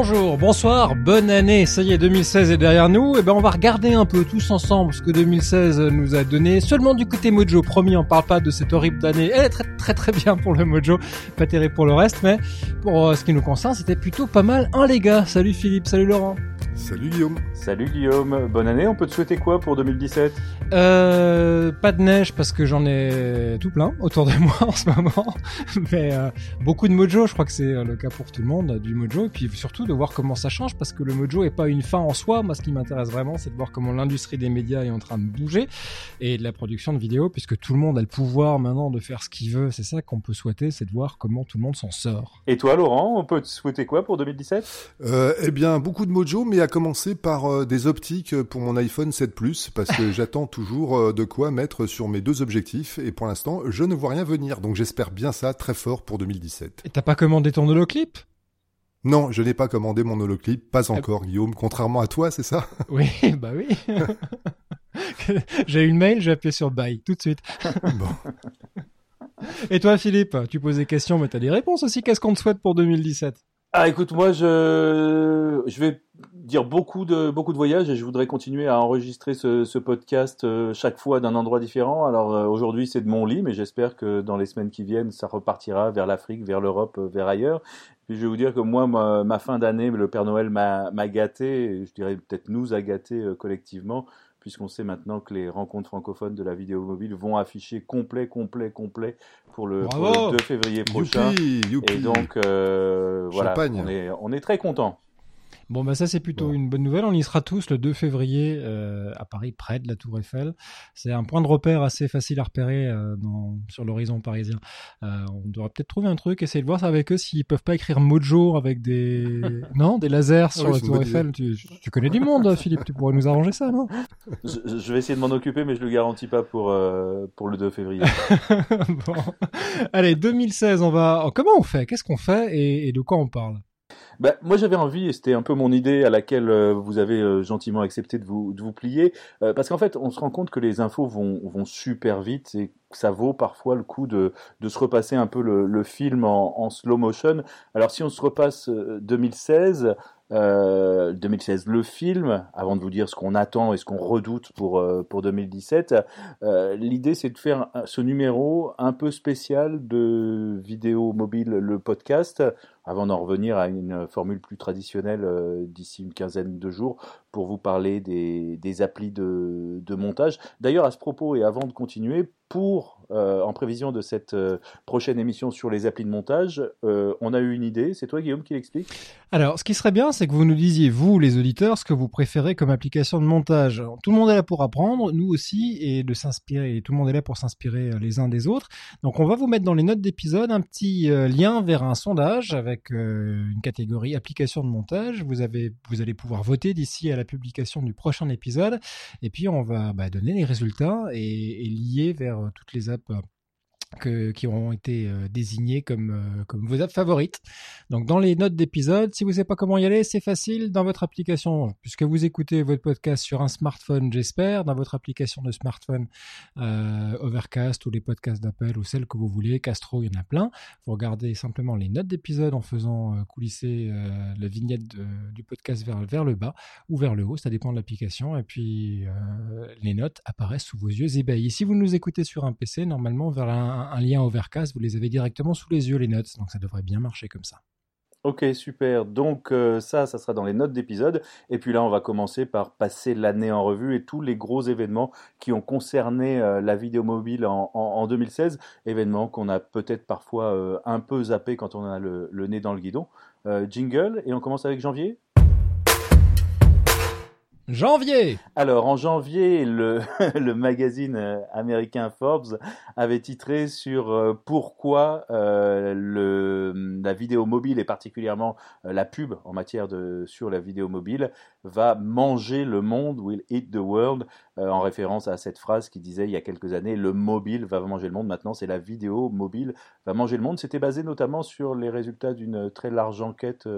Bonjour, bonsoir, bonne année. Ça y est, 2016 est derrière nous. Et ben, on va regarder un peu tous ensemble ce que 2016 nous a donné. Seulement du côté Mojo, promis, on parle pas de cette horrible année. Elle est très très très bien pour le Mojo, pas terrible pour le reste, mais pour euh, ce qui nous concerne, c'était plutôt pas mal. Un les gars. Salut Philippe, salut Laurent. Salut Guillaume. Salut Guillaume. Bonne année. On peut te souhaiter quoi pour 2017 euh, Pas de neige parce que j'en ai tout plein autour de moi en ce moment. Mais euh, beaucoup de mojo. Je crois que c'est le cas pour tout le monde du mojo. Et puis surtout de voir comment ça change parce que le mojo est pas une fin en soi. Moi, ce qui m'intéresse vraiment, c'est de voir comment l'industrie des médias est en train de bouger et de la production de vidéos, puisque tout le monde a le pouvoir maintenant de faire ce qu'il veut. C'est ça qu'on peut souhaiter, c'est de voir comment tout le monde s'en sort. Et toi, Laurent, on peut te souhaiter quoi pour 2017 euh, Eh bien, beaucoup de mojo, mais à commencer par euh, des optiques pour mon iPhone 7 Plus, parce que j'attends toujours euh, de quoi mettre sur mes deux objectifs, et pour l'instant, je ne vois rien venir, donc j'espère bien ça très fort pour 2017. Et t'as pas commandé ton holoclip? Non, je n'ai pas commandé mon holoclip, pas encore, Guillaume, contrairement à toi, c'est ça? Oui, bah oui. j'ai eu une mail, j'ai appuyé sur buy tout de suite. bon. Et toi, Philippe, tu poses des questions, mais t'as des réponses aussi. Qu'est-ce qu'on te souhaite pour 2017 ah, écoute, moi, je, je vais dire beaucoup de, beaucoup de voyages et je voudrais continuer à enregistrer ce, ce podcast euh, chaque fois d'un endroit différent. Alors, euh, aujourd'hui, c'est de mon lit, mais j'espère que dans les semaines qui viennent, ça repartira vers l'Afrique, vers l'Europe, euh, vers ailleurs. Puis je vais vous dire que moi, ma, ma fin d'année, le Père Noël m'a gâté, je dirais peut-être nous a gâté collectivement puisqu'on sait maintenant que les rencontres francophones de la vidéo mobile vont afficher complet, complet, complet pour le, 2 février prochain. Et donc, euh, voilà, on est, on est très content. Bon, bah ça c'est plutôt une bonne nouvelle. On y sera tous le 2 février euh, à Paris, près de la Tour Eiffel. C'est un point de repère assez facile à repérer euh, dans, sur l'horizon parisien. Euh, on devrait peut-être trouver un truc, essayer de voir ça avec eux s'ils peuvent pas écrire Mojo avec des non des lasers ah sur la Tour Eiffel. Tu, tu, connais du monde, Philippe. Tu pourrais nous arranger ça, non? Je, je, vais essayer de m'en occuper, mais je le garantis pas pour euh, pour le 2 février. bon. Allez, 2016, on va. Comment on fait? Qu'est-ce qu'on fait? Et, et de quoi on parle? Bah, moi j'avais envie, et c'était un peu mon idée à laquelle euh, vous avez euh, gentiment accepté de vous, de vous plier, euh, parce qu'en fait on se rend compte que les infos vont, vont super vite et ça vaut parfois le coup de, de se repasser un peu le, le film en, en, slow motion. Alors si on se repasse 2016, euh, 2016 le film, avant de vous dire ce qu'on attend et ce qu'on redoute pour, pour 2017, euh, l'idée c'est de faire ce numéro un peu spécial de vidéo mobile, le podcast, avant d'en revenir à une formule plus traditionnelle euh, d'ici une quinzaine de jours pour vous parler des, des applis de, montage. D'ailleurs, à ce propos et avant de continuer, pour, euh, en prévision de cette euh, prochaine émission sur les applis de montage, on a eu une idée. C'est toi, Guillaume, qui l'explique? Alors, ce qui serait bien, c'est que vous nous disiez, vous, les auditeurs, ce que vous préférez comme application de montage. Tout le monde est là pour apprendre, nous aussi, et de s'inspirer. Tout le monde est là pour s'inspirer les uns des autres. Donc, on va vous mettre dans les notes d'épisode un petit lien vers un sondage avec une catégorie application de montage. Vous, avez, vous allez pouvoir voter d'ici à la publication du prochain épisode. Et puis, on va bah, donner les résultats et, et lier vers euh, toutes les apps euh, qui auront été euh, désignés comme, euh, comme vos apps favorites. Donc dans les notes d'épisode, si vous ne savez pas comment y aller, c'est facile dans votre application, puisque vous écoutez votre podcast sur un smartphone, j'espère, dans votre application de smartphone euh, Overcast ou les podcasts d'Apple ou celles que vous voulez, Castro, il y en a plein. Vous regardez simplement les notes d'épisode en faisant coulisser la vignette du podcast vers, le bas ou vers le haut, ça dépend de l'application, et puis les notes apparaissent sous vos yeux ébahis. Si vous nous écoutez sur un PC, normalement vers un un, lien Overcast, vous les avez directement sous les yeux, les notes. Donc ça devrait bien marcher comme ça. Ok, super. Donc euh, ça, ça sera dans les notes d'épisode. Et puis là, on va commencer par passer l'année en revue et tous les gros événements qui ont concerné euh, la vidéo mobile en, 2016. Événements qu'on a peut-être parfois euh, un peu zappé quand on a le nez dans le guidon. jingle, et on commence avec janvier? Janvier. Alors, en janvier, le, magazine euh, américain Forbes avait titré sur euh, pourquoi euh, le, la vidéo mobile et particulièrement la pub en matière de sur la vidéo mobile va manger le monde, will eat the world, en référence à cette phrase qui disait il y a quelques années le mobile va manger le monde. Maintenant, c'est la vidéo mobile va manger le monde. C'était basé notamment sur les résultats d'une très large enquête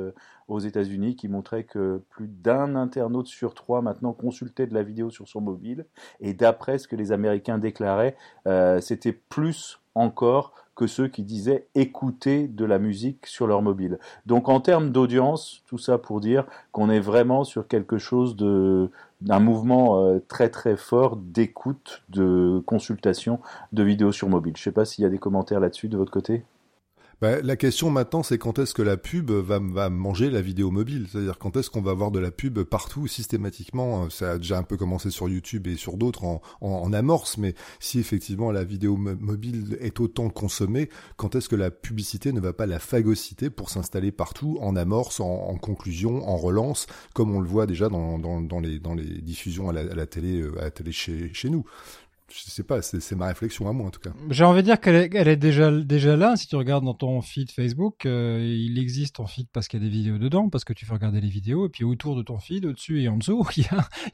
aux États-Unis qui montrait que plus d'un internaute sur trois maintenant consultait de la vidéo sur son mobile. Et d'après ce que les Américains déclaraient, euh, c'était plus encore que ceux qui disaient écouter de la musique sur leur mobile. Donc en termes d'audience, tout ça pour dire qu'on est vraiment sur quelque chose de d'un mouvement euh, très très fort d'écoute, de consultation de vidéos sur mobile. Je ne sais pas s'il y a des commentaires là-dessus de votre côté. Bah, la question maintenant, c'est quand est-ce que la pub va, va manger la vidéo mobile? C'est-à-dire quand est-ce qu'on va avoir de la pub partout systématiquement? Ça a déjà un peu commencé sur YouTube et sur d'autres en, en, amorce, mais si effectivement la vidéo mobile est autant consommée, quand est-ce que la publicité ne va pas la phagocyter pour s'installer partout en amorce, en, conclusion, en relance, comme on le voit déjà dans, dans, dans les, dans les diffusions à la, à la télé, euh, à la télé chez, chez nous? Je sais pas, c'est ma réflexion à moi en tout cas. J'ai envie de dire qu'elle est, déjà, là. Si tu regardes dans ton feed Facebook, euh, il existe ton feed parce qu'il y a des vidéos dedans, parce que tu fais regarder les vidéos, et puis autour de ton feed, au-dessus et en dessous, il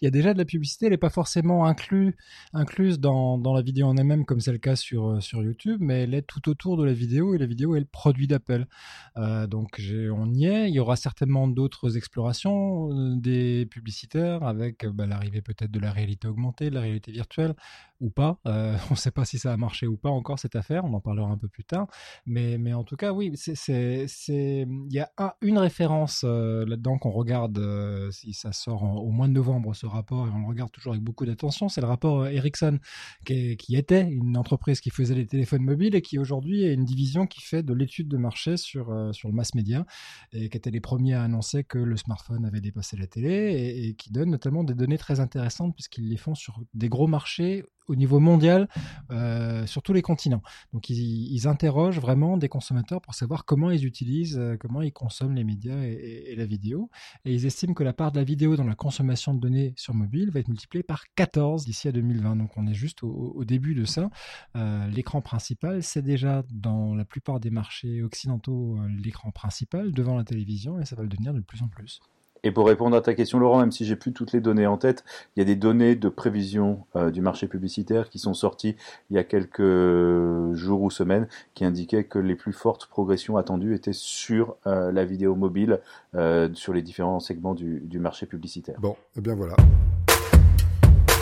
y a, déjà de la publicité. Elle n'est pas forcément inclus, incluse dans, la vidéo en elle-même, comme c'est le cas sur, euh, sur YouTube, mais elle est tout autour de la vidéo, et la vidéo est le produit d'appel. Euh, donc on y est. Il y aura certainement d'autres explorations des publicitaires avec bah, l'arrivée peut-être de la réalité augmentée, de la réalité virtuelle ou pas. Euh, on ne sait pas si ça a marché ou pas encore cette affaire. On en parlera un peu plus tard. Mais, mais en tout cas, oui, il y a une référence euh, là-dedans qu'on regarde euh, si ça sort au mois de novembre ce rapport et on le regarde toujours avec beaucoup d'attention. C'est le rapport Ericsson qui, était une entreprise qui faisait les téléphones mobiles et qui aujourd'hui est une division qui fait de l'étude de marché sur sur le mass média et qui était les premiers à annoncer que le smartphone avait dépassé la télé et qui donne notamment des données très intéressantes puisqu'ils les font sur des gros marchés au niveau mondial euh, sur tous les continents. Donc ils, interrogent vraiment des consommateurs pour savoir comment ils utilisent, euh, comment ils consomment les médias et, la vidéo. Et ils estiment que la part de la vidéo dans la consommation de données sur mobile va être multipliée par 14 d'ici à 2020. Donc on est juste au, début de ça. Euh, l'écran principal, c'est déjà dans la plupart des marchés occidentaux l'écran principal devant la télévision et ça va le devenir de plus en plus. Et pour répondre à ta question, Laurent, même si j'ai plus toutes les données en tête, il y a des données de prévision euh, du marché publicitaire qui sont sorties il y a quelques jours ou semaines, qui indiquaient que les plus fortes progressions attendues étaient sur euh, la vidéo mobile, euh, sur les différents segments du, du marché publicitaire. Bon, et eh bien voilà.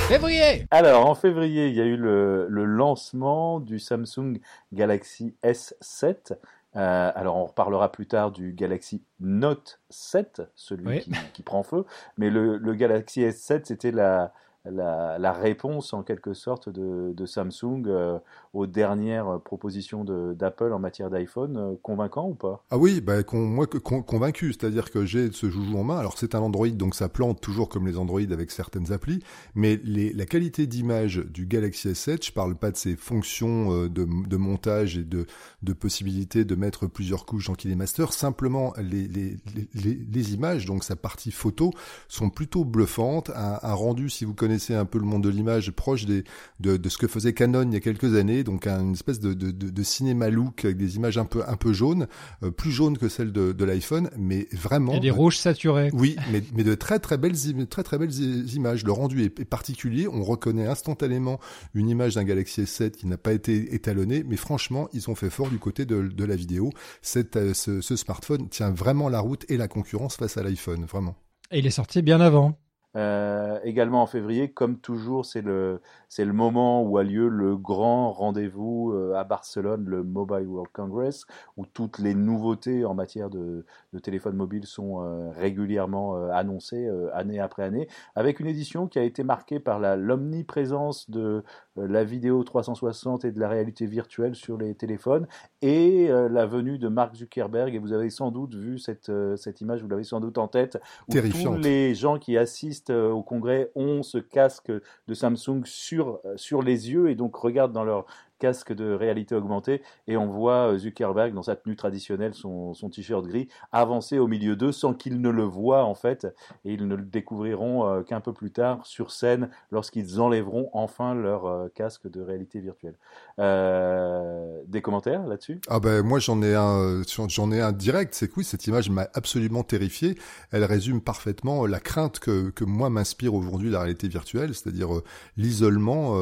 Février Alors, en février, il y a eu le, le lancement du Samsung Galaxy S7. Euh, alors on reparlera plus tard du Galaxy Note 7, celui qui, qui, prend feu, mais le, le Galaxy S7 c'était la, la, réponse en quelque sorte de, Samsung euh, aux dernières propositions d'Apple en matière d'iPhone, euh, convaincant ou pas? Ah oui, bah, moi con, convaincu, c'est-à-dire que j'ai ce joujou en main. Alors c'est un Android, donc ça plante toujours comme les Android avec certaines applis, mais la qualité d'image du Galaxy S7, je parle pas de ses fonctions euh, de, montage et de, de possibilité de mettre plusieurs couches dans KineMaster, simplement les, les, les, images, donc sa partie photo, sont plutôt bluffantes. Un rendu, si vous connaissez connaissez un peu le monde de l'image, proche des, de, de, ce que faisait Canon il y a quelques années, donc une espèce de, de, de cinéma look avec des images un peu, un peu jaunes, euh, plus jaunes que celles de, l'iPhone, mais vraiment. A des rouges saturés. Oui, mais, mais de très très belles, très très belles images. Le rendu est, particulier. On reconnaît instantanément une image d'un Galaxy S7 qui n'a pas été étalonnée, mais franchement, ils ont fait fort du côté de, de la vidéo. Cette, euh, ce, ce smartphone tient vraiment la route et la concurrence face à l'iPhone, vraiment. Et il est sorti bien avant. Euh, également en février, comme toujours, c'est le c'est le moment où a lieu le grand rendez-vous euh, à Barcelone, le Mobile World Congress, où toutes les nouveautés en matière de, de téléphone mobile sont euh, régulièrement euh, annoncées année après année, avec une édition qui a été marquée par l'omniprésence de la vidéo 360 et de la réalité virtuelle sur les téléphones et la venue de Mark Zuckerberg. Et vous avez sans doute vu cette cette image, vous l'avez sans doute en tête, où tous les gens qui assistent au congrès ont ce casque de Samsung sur euh, sur, les yeux et donc regardent dans leur casque de réalité augmentée et on voit euh, Zuckerberg dans sa tenue traditionnelle, son, son t-shirt gris, avancer au milieu d'eux sans qu'ils ne le voient en fait et ils ne le découvriront euh, qu'un peu plus tard sur scène lorsqu'ils enlèveront enfin leur euh, casque de réalité virtuelle. Des commentaires là-dessus? Ah ben moi j'en ai un, j'en ai un direct. C'est que oui, cette image m'a absolument terrifié. Elle résume parfaitement la crainte que, que moi m'inspire aujourd'hui la réalité virtuelle, c'est-à-dire l'isolement,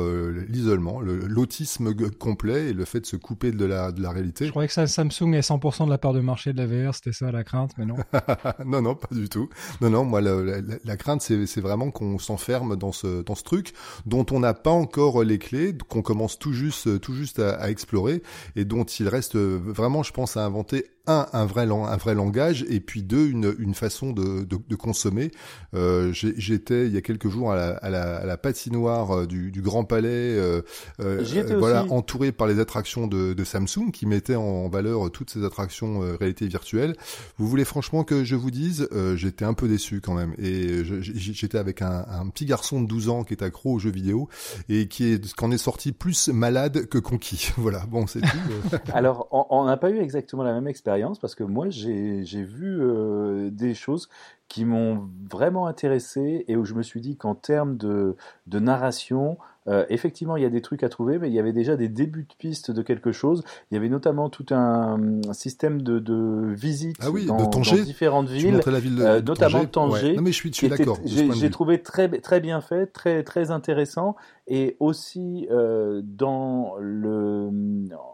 l'isolement, l'autisme complet et le fait de se couper de la, de la réalité. Je croyais que ça, Samsung est 100% de la part de marché de la VR, c'était ça la crainte, mais non. non, non, pas du tout. Non, non, moi, la, la, crainte, c'est vraiment qu'on s'enferme dans ce, dans ce truc dont on n'a pas encore les clés, qu'on commence tout juste, tout juste à, à explorer et dont il reste vraiment, je pense, à inventer un, un vrai, un vrai langage, et puis deux, une, une façon de, de, de consommer. Euh, J'étais il y a quelques jours à la, à la, à la patinoire euh, du, du, Grand Palais, euh, euh, voilà, entouré par les attractions de, de, Samsung qui mettaient en valeur toutes ces attractions euh, réalité virtuelle. Vous voulez franchement que je vous dise, euh, j'étais un peu déçu quand même, et j'étais avec un, un, petit garçon de 12 ans qui est accro aux jeux vidéo et qui est, qu'en est sorti plus malade que conquis. voilà, bon, c'est tout. Alors, on n'a pas eu exactement la même expérience parce que moi j'ai vu euh, des choses qui m'ont vraiment intéressé et où je me suis dit qu'en termes de, de narration, euh, effectivement, il y a des trucs à trouver, mais il y avait déjà des débuts de pistes de quelque chose. Il y avait notamment tout un, système de, de visite ah oui, dans, de Tanger. dans différentes villes, la ville de, euh, notamment Tanger. Non mais je suis, suis d'accord. J'ai trouvé très très bien fait, très très intéressant, et aussi euh, dans le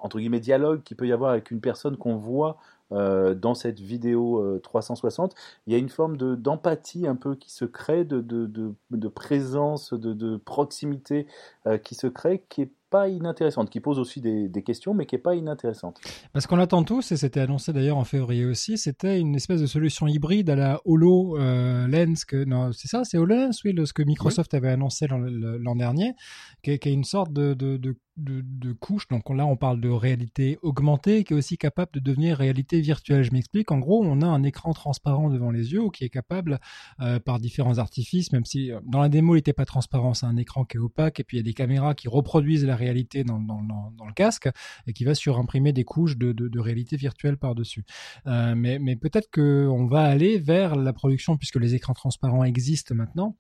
entre guillemets dialogue qu'il peut y avoir avec une personne qu'on voit euh, dans cette vidéo 360, euh, il y a une forme de d'empathie un peu qui se crée, de, présence, de, de proximité euh, qui se crée, qui est pas inintéressante, qui pose aussi des, questions, mais qui est pas inintéressante. Parce qu'on attend tous, et c'était annoncé d'ailleurs en février aussi, c'était une espèce de solution hybride à la HoloLens, que non, c'est ça, c'est HoloLens, oui, ce que Microsoft avait annoncé l'an dernier, qui est, une sorte de, de, de de, de. Donc là, on parle de réalité augmentée qui est aussi capable de devenir réalité virtuelle. Je m'explique. En gros, on a un écran transparent devant les yeux qui est capable, euh, par différents artifices, même si euh, dans la démo, il n'était pas transparent, c'est un écran qui est opaque et puis il y a des caméras qui reproduisent la réalité dans, le casque et qui va surimprimer des couches de, réalité virtuelle par-dessus. Euh, mais peut-être qu'on va aller vers la production, puisque les écrans transparents existent maintenant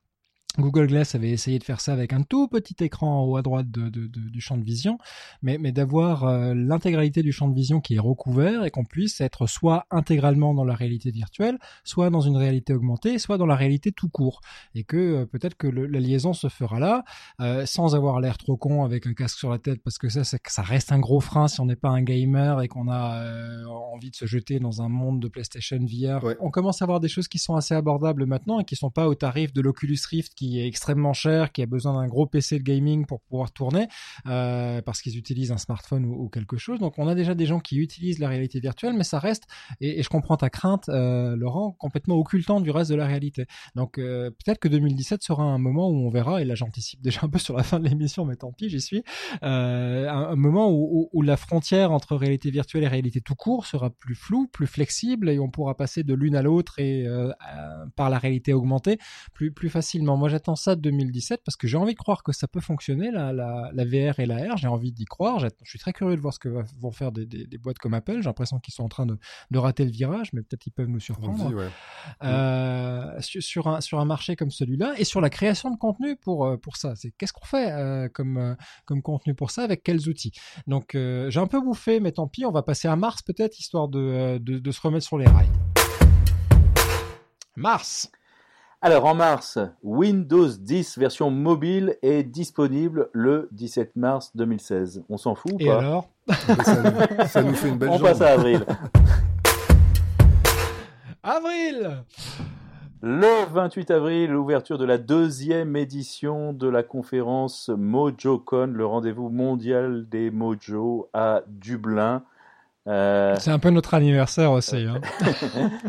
Google Glass avait essayé de faire ça avec un tout petit écran en haut à droite de, de, de, du champ de vision, mais, mais d'avoir euh, l'intégralité du champ de vision qui est recouvert et qu'on puisse être soit intégralement dans la réalité virtuelle, soit dans une réalité augmentée, soit dans la réalité tout court. Et que euh, peut-être que le, la liaison se fera là, euh, sans avoir l'air trop con avec un casque sur la tête, parce que ça, ça reste un gros frein si on n'est pas un gamer et qu'on a envie de se jeter dans un monde de PlayStation VR. On commence à avoir des choses qui sont assez abordables maintenant et qui sont pas au tarif de l'Oculus Rift qui est extrêmement cher, qui a besoin d'un gros PC de gaming pour pouvoir tourner, euh, parce qu'ils utilisent un smartphone ou, quelque chose. Donc on a déjà des gens qui utilisent la réalité virtuelle, mais ça reste, et, je comprends ta crainte, euh, Laurent, complètement occultant du reste de la réalité. Donc euh, peut-être que 2017 sera un moment où on verra, et là j'anticipe déjà un peu sur la fin de l'émission, mais tant pis, j'y suis, un, moment où, la frontière entre réalité virtuelle et réalité tout court sera plus floue, plus flexible, et on pourra passer de l'une à l'autre et par la réalité augmentée plus, plus facilement. Moi j'attends ça de 2017 parce que j'ai envie de croire que ça peut fonctionner, la, la, la VR et la R. J'ai envie d'y croire. Je suis très curieux de voir ce que vont faire des, des, des boîtes comme Apple. J'ai l'impression qu'ils sont en train de, de, rater le virage, mais peut-être ils peuvent nous surprendre. ouais. euh, sur, un, sur un marché comme celui-là et sur la création de contenu pour, euh, pour ça. C'est qu'est-ce qu'on fait euh, comme, comme contenu pour ça, avec quels outils? Donc euh, j'ai un peu bouffé, mais tant pis. On va passer à Mars peut-être, histoire de, de, de se remettre sur les rails. Mars. Alors en mars, Windows 10 version mobile est disponible le 17 mars 2016. On s'en fout ou Et pas? alors? Ça, nous, ça, nous, fait une belle On jambe. passe à avril. avril Le 28 avril, l'ouverture de la deuxième édition de la conférence MojoCon, le rendez-vous mondial des Mojo à Dublin. Euh... C'est un peu notre anniversaire aussi. Hein.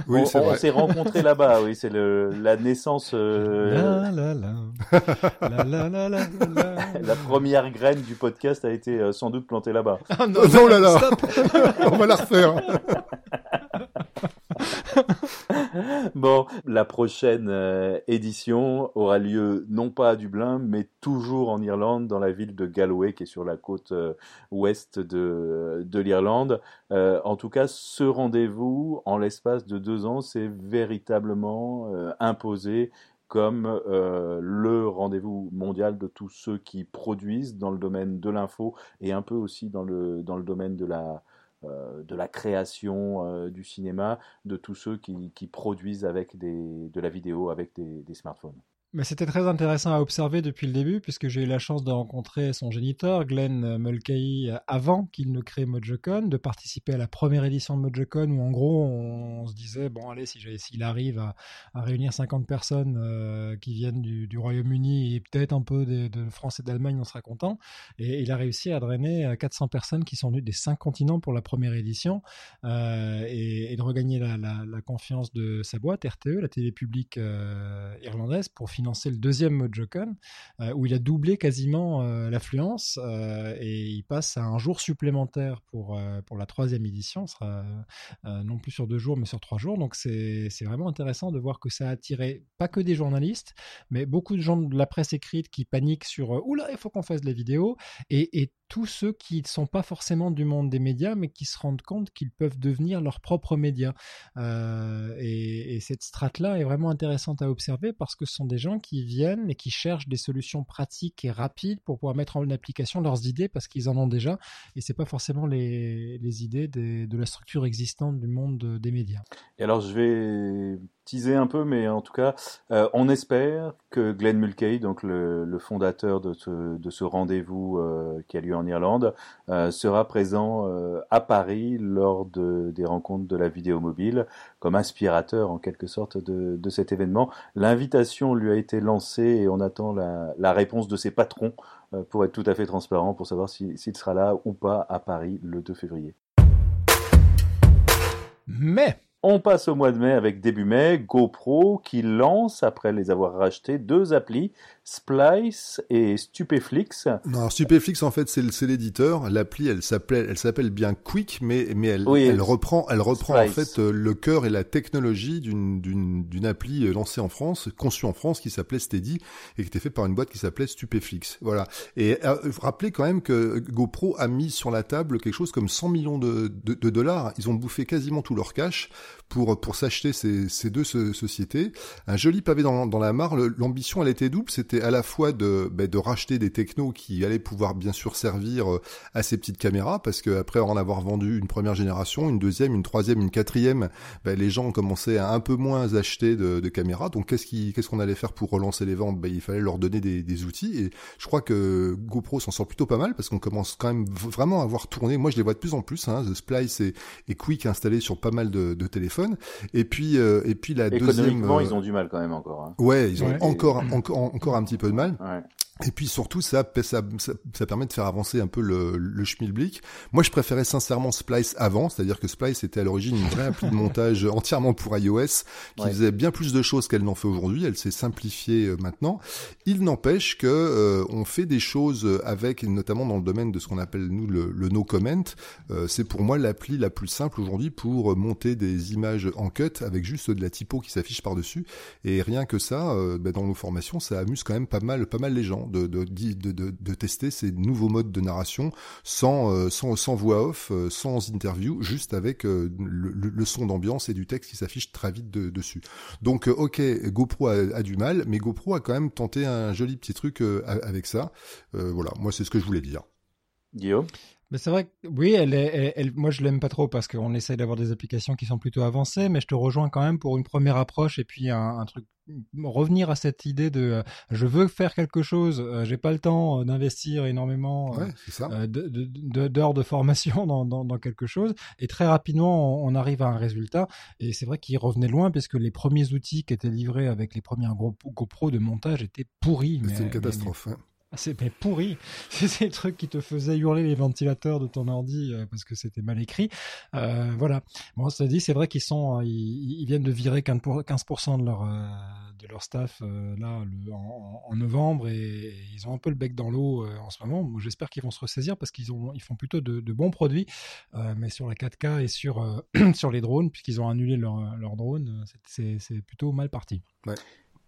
oui, on, on s'est rencontrés là-bas, oui, c'est la naissance. Euh... La, la, la. la, la, la, la, première graine du podcast a été euh, sans doute plantée là-bas. Oh, non, non, là là On va la refaire bon, la prochaine euh, édition aura lieu non pas à Dublin, mais toujours en Irlande, dans la ville de Galway, qui est sur la côte euh, ouest de, de l'Irlande. Euh, en tout cas, ce rendez-vous, en l'espace de deux ans, s'est véritablement imposé comme le rendez-vous mondial de tous ceux qui produisent dans le domaine de l'info et un peu aussi dans le, dans le domaine de la, de la création euh, du cinéma, de tous ceux qui, produisent avec des, de la vidéo avec des, smartphones. Mais c'était très intéressant à observer depuis le début, puisque j'ai eu la chance de rencontrer son géniteur, Glenn Mulcahy, avant qu'il ne crée MojoCon, de participer à la première édition de MojoCon, où en gros, on, se disait, bon, allez, s'il arrive à, réunir 50 personnes euh, qui viennent du, Royaume-Uni et peut-être un peu de, France et d'Allemagne, on sera content. Et il a réussi à drainer 400 personnes qui sont venues des cinq continents pour la première édition, euh, et, de regagner la, confiance de sa boîte, RTE, la télé publique euh, irlandaise, pour financer le deuxième MojoCon, euh, où il a doublé quasiment euh, l'affluence euh, et il passe à un jour supplémentaire pour, pour la troisième édition. Ce sera non plus sur deux jours, mais sur trois jours. Donc c'est vraiment intéressant de voir que ça a attiré pas que des journalistes, mais beaucoup de gens de la presse écrite qui paniquent sur Oula, il faut qu'on fasse de la vidéo. Et, et tous ceux qui ne sont pas forcément du monde des médias, mais qui se rendent compte qu'ils peuvent devenir leurs propres médias. Euh, et, cette strate-là est vraiment intéressante à observer parce que ce sont des gens qui viennent et qui cherchent des solutions pratiques et rapides pour pouvoir mettre en application leurs idées parce qu'ils en ont déjà. Et c'est pas forcément les, idées de la structure existante du monde des médias. Et alors je vais un peu, mais en tout cas, euh, on espère que Glenn Mulcahy, donc le, fondateur de ce, de ce rendez-vous euh, qui a lieu en Irlande, euh, sera présent à Paris lors de, des rencontres de la vidéo mobile, comme inspirateur en quelque sorte de, cet événement. L'invitation lui a été lancée et on attend la réponse de ses patrons pour être tout à fait transparent, pour savoir s'il sera là ou pas à Paris le 2 février. Mais on passe au mois de mai avec début mai, GoPro qui lance, après les avoir rachetés, deux applis Splice et Stupeflix. Non, alors Stupeflix en fait c'est l'éditeur. L'appli elle s'appelle elle s'appelle bien Quick, mais mais elle elle reprend elle reprend en fait euh, le cœur et la technologie d'une d'une d'une appli euh, lancée en France, conçue en France, qui s'appelait Steady et qui était fait par une boîte qui s'appelait Stupeflix. Voilà. Et euh, rappelez quand même que GoPro a mis sur la table quelque chose comme 100 millions de, de, de dollars. Ils ont bouffé quasiment tout leur cash pour pour s'acheter ces, ces deux sociétés. Un joli pavé dans, dans la mare. L'ambition elle était double, c'était à la fois de, ben, de racheter des technos qui allaient pouvoir bien sûr servir euh, à ces petites caméras, parce qu'après en avoir vendu une première génération, une deuxième, une troisième, une quatrième, ben, les gens commençaient à un peu moins acheter de, de caméras. Donc qu'est-ce qu'on qu'est-ce qu'on allait faire pour relancer les ventes? Ben, Il fallait leur donner des, des, outils. Et je crois que GoPro s'en sort plutôt pas mal, parce qu'on commence quand même vraiment à voir tourner. Moi, je les vois de plus en plus. Hein, The Splice et, et Quick installés sur pas mal de, de téléphones. Et puis, euh, et puis la deuxième... Euh, ils ont du mal quand même encore. Hein. Ouais, ils ont encore, encore, encore un petit peu de mal. Ouais. Et puis surtout, ça, ça, ça, permet de faire avancer un peu le, le schmilblick. Moi, je préférais sincèrement Splice avant, c'est-à-dire que Splice était à l'origine une vraie appli de montage entièrement pour iOS, qui faisait bien plus de choses qu'elle n'en fait aujourd'hui. Elle s'est simplifiée euh, maintenant. Il n'empêche que euh, on fait des choses avec, notamment dans le domaine de ce qu'on appelle nous le, le no comment. Euh, c'est pour moi l'appli la plus simple aujourd'hui pour monter des images en cut avec juste de la typo qui s'affiche par dessus. Et rien que ça, ben, dans nos formations, ça amuse quand même pas mal, pas mal les gens de, de, de, de tester ces nouveaux modes de narration sans, euh, sans, sans voix off, euh, sans interview, juste avec euh, le, le, son d'ambiance et du texte qui s'affiche très vite dessus. Donc, ok, GoPro a, a, du mal, mais GoPro a quand même tenté un joli petit truc avec ça. voilà, moi c'est ce que je voulais dire. Guillaume? Mais c'est vrai que oui, elle est, elle, moi je l'aime pas trop parce qu'on essaye d'avoir des applications qui sont plutôt avancées, mais je te rejoins quand même pour une première approche et puis un, un truc revenir à cette idée de euh, je veux faire quelque chose, euh, j'ai pas le temps euh, d'investir énormément euh, d'heures de, de, formation dans, dans, dans, quelque chose et très rapidement on, arrive à un résultat et c'est vrai qu'il revenait loin parce que les premiers outils qui étaient livrés avec les premiers GoPro de montage étaient pourris. C'est une catastrophe. Hein. Ah, c'est pourri. C'est ces trucs qui te faisaient hurler les ventilateurs de ton ordi euh, parce que c'était mal écrit. Euh, voilà. Bon, ça dit, c'est vrai qu'ils sont, euh, ils, viennent de virer 15% de leur de leur staff là en, novembre et, ils ont un peu le bec dans l'eau en ce moment. J'espère qu'ils vont se ressaisir parce qu'ils ils font plutôt de, bons produits, mais sur la 4K et sur sur les drones puisqu'ils ont annulé leur leur drone, c'est plutôt mal parti.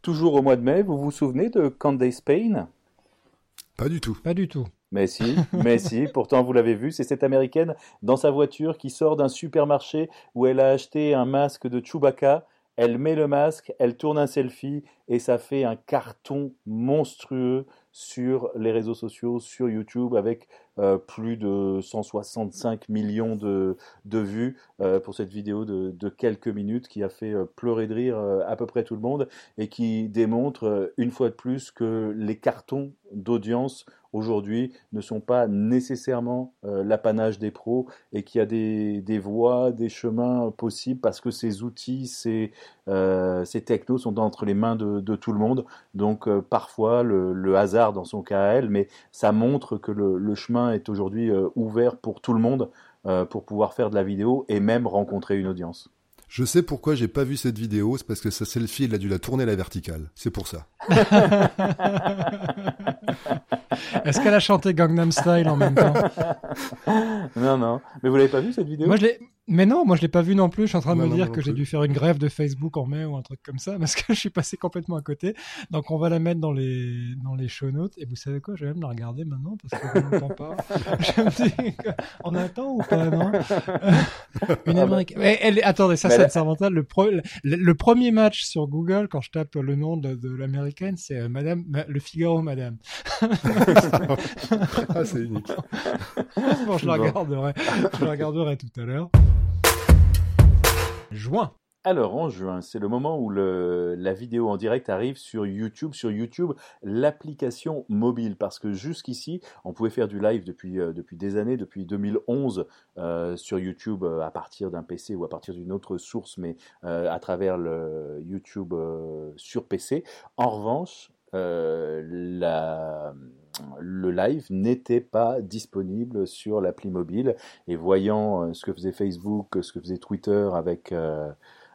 Toujours au mois de mai, vous vous souvenez de Candace Payne? Pas du tout. Pas du tout. Mais si, mais si, pourtant vous l'avez vu, c'est cette américaine dans sa voiture qui sort d'un supermarché où elle a acheté un masque de Chewbacca. Elle met le masque, elle tourne un selfie et ça fait un carton monstrueux sur les réseaux sociaux, sur YouTube, avec euh, plus de 165 millions de, de vues euh, pour cette vidéo de, de, quelques minutes qui a fait euh, pleurer de rire à peu près tout le monde et qui démontre une fois de plus que les cartons d'audience aujourd'hui ne sont pas nécessairement l'apanage des pros et qu'il y a des, des, voies, des chemins possibles parce que ces outils, ces, ces technos sont entre les mains de, tout le monde. Donc parfois le, le, hasard dans son cas à elle, mais ça montre que le, le chemin est aujourd'hui euh, ouvert pour tout le monde euh, pour pouvoir faire de la vidéo et même rencontrer une audience. Je sais pourquoi j'ai pas vu cette vidéo, c'est parce que sa selfie, il a dû la tourner à la verticale. C'est pour ça. Est-ce qu'elle a chanté Gangnam Style en même temps? Non, non. Mais vous l'avez pas vu cette vidéo? Moi, je l'ai. Mais non, moi je l'ai pas vu non plus. Je suis en train de me dire que j'ai dû faire une grève de Facebook en mai ou un truc comme ça parce que je suis passé complètement à côté. Donc on va la mettre dans les dans les show notes. Et vous savez quoi? Je vais même la regarder maintenant parce que je n'entends pas. je me dis, on attend ou pas non? Une Américaine. Mais elle, attendez, ça c'est mental. Le, pro... le, le, premier match sur Google quand je tape le nom de, de l'américaine, c'est euh, Madame le Figaro, Madame. ah, c'est unique. bon, je la regarderai. Je la regarderai tout à l'heure. Juin. Alors en juin, c'est le moment où la vidéo en direct arrive sur YouTube, sur YouTube, l'application mobile, parce que jusqu'ici, on pouvait faire du live depuis, euh, des années, depuis 2011 euh, sur YouTube euh, à partir d'un PC ou à partir d'une autre source, mais à travers le YouTube sur PC. En revanche, la le live n'était pas disponible sur l'appli mobile. Et voyant euh, ce que faisait Facebook, ce que faisait Twitter avec euh,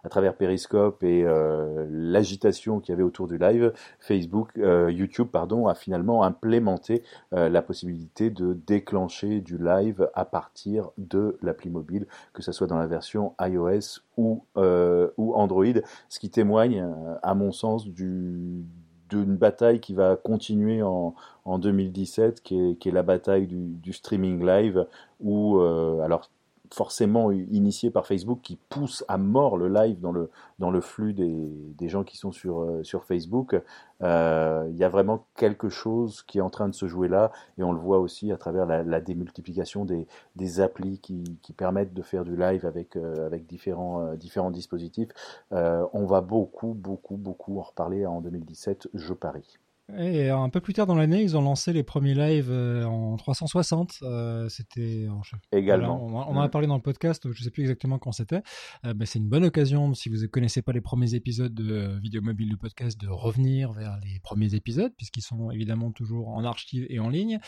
à travers Periscope et euh, l'agitation qu'il y avait autour du live, Facebook, YouTube pardon, a finalement implémenté euh, la possibilité de déclencher du live à partir de l'appli mobile, que ce soit dans la version iOS ou Android, ce qui témoigne, à mon sens, du d'une bataille qui va continuer en, en 2017, qui est, qui est, la bataille du, streaming live, où euh, alors forcément initié par Facebook qui pousse à mort le live dans le, flux des, gens qui sont sur, euh, Facebook. Euh, il y a vraiment quelque chose qui est en train de se jouer là et on le voit aussi à travers la, démultiplication des, des applis qui, permettent de faire du live avec, euh, différents, différents dispositifs. On va beaucoup, beaucoup, beaucoup en reparler en 2017, je parie. Et un peu plus tard dans l'année, ils ont lancé les premiers lives euh, en 360. Euh, c'était également. on, on, en a parlé dans le podcast. Je sais plus exactement quand c'était. Euh, c'est une bonne occasion, si vous ne connaissez pas les premiers épisodes de euh, Vidéo Mobile du podcast, de revenir vers les premiers épisodes, puisqu'ils sont évidemment toujours en archive et en ligne.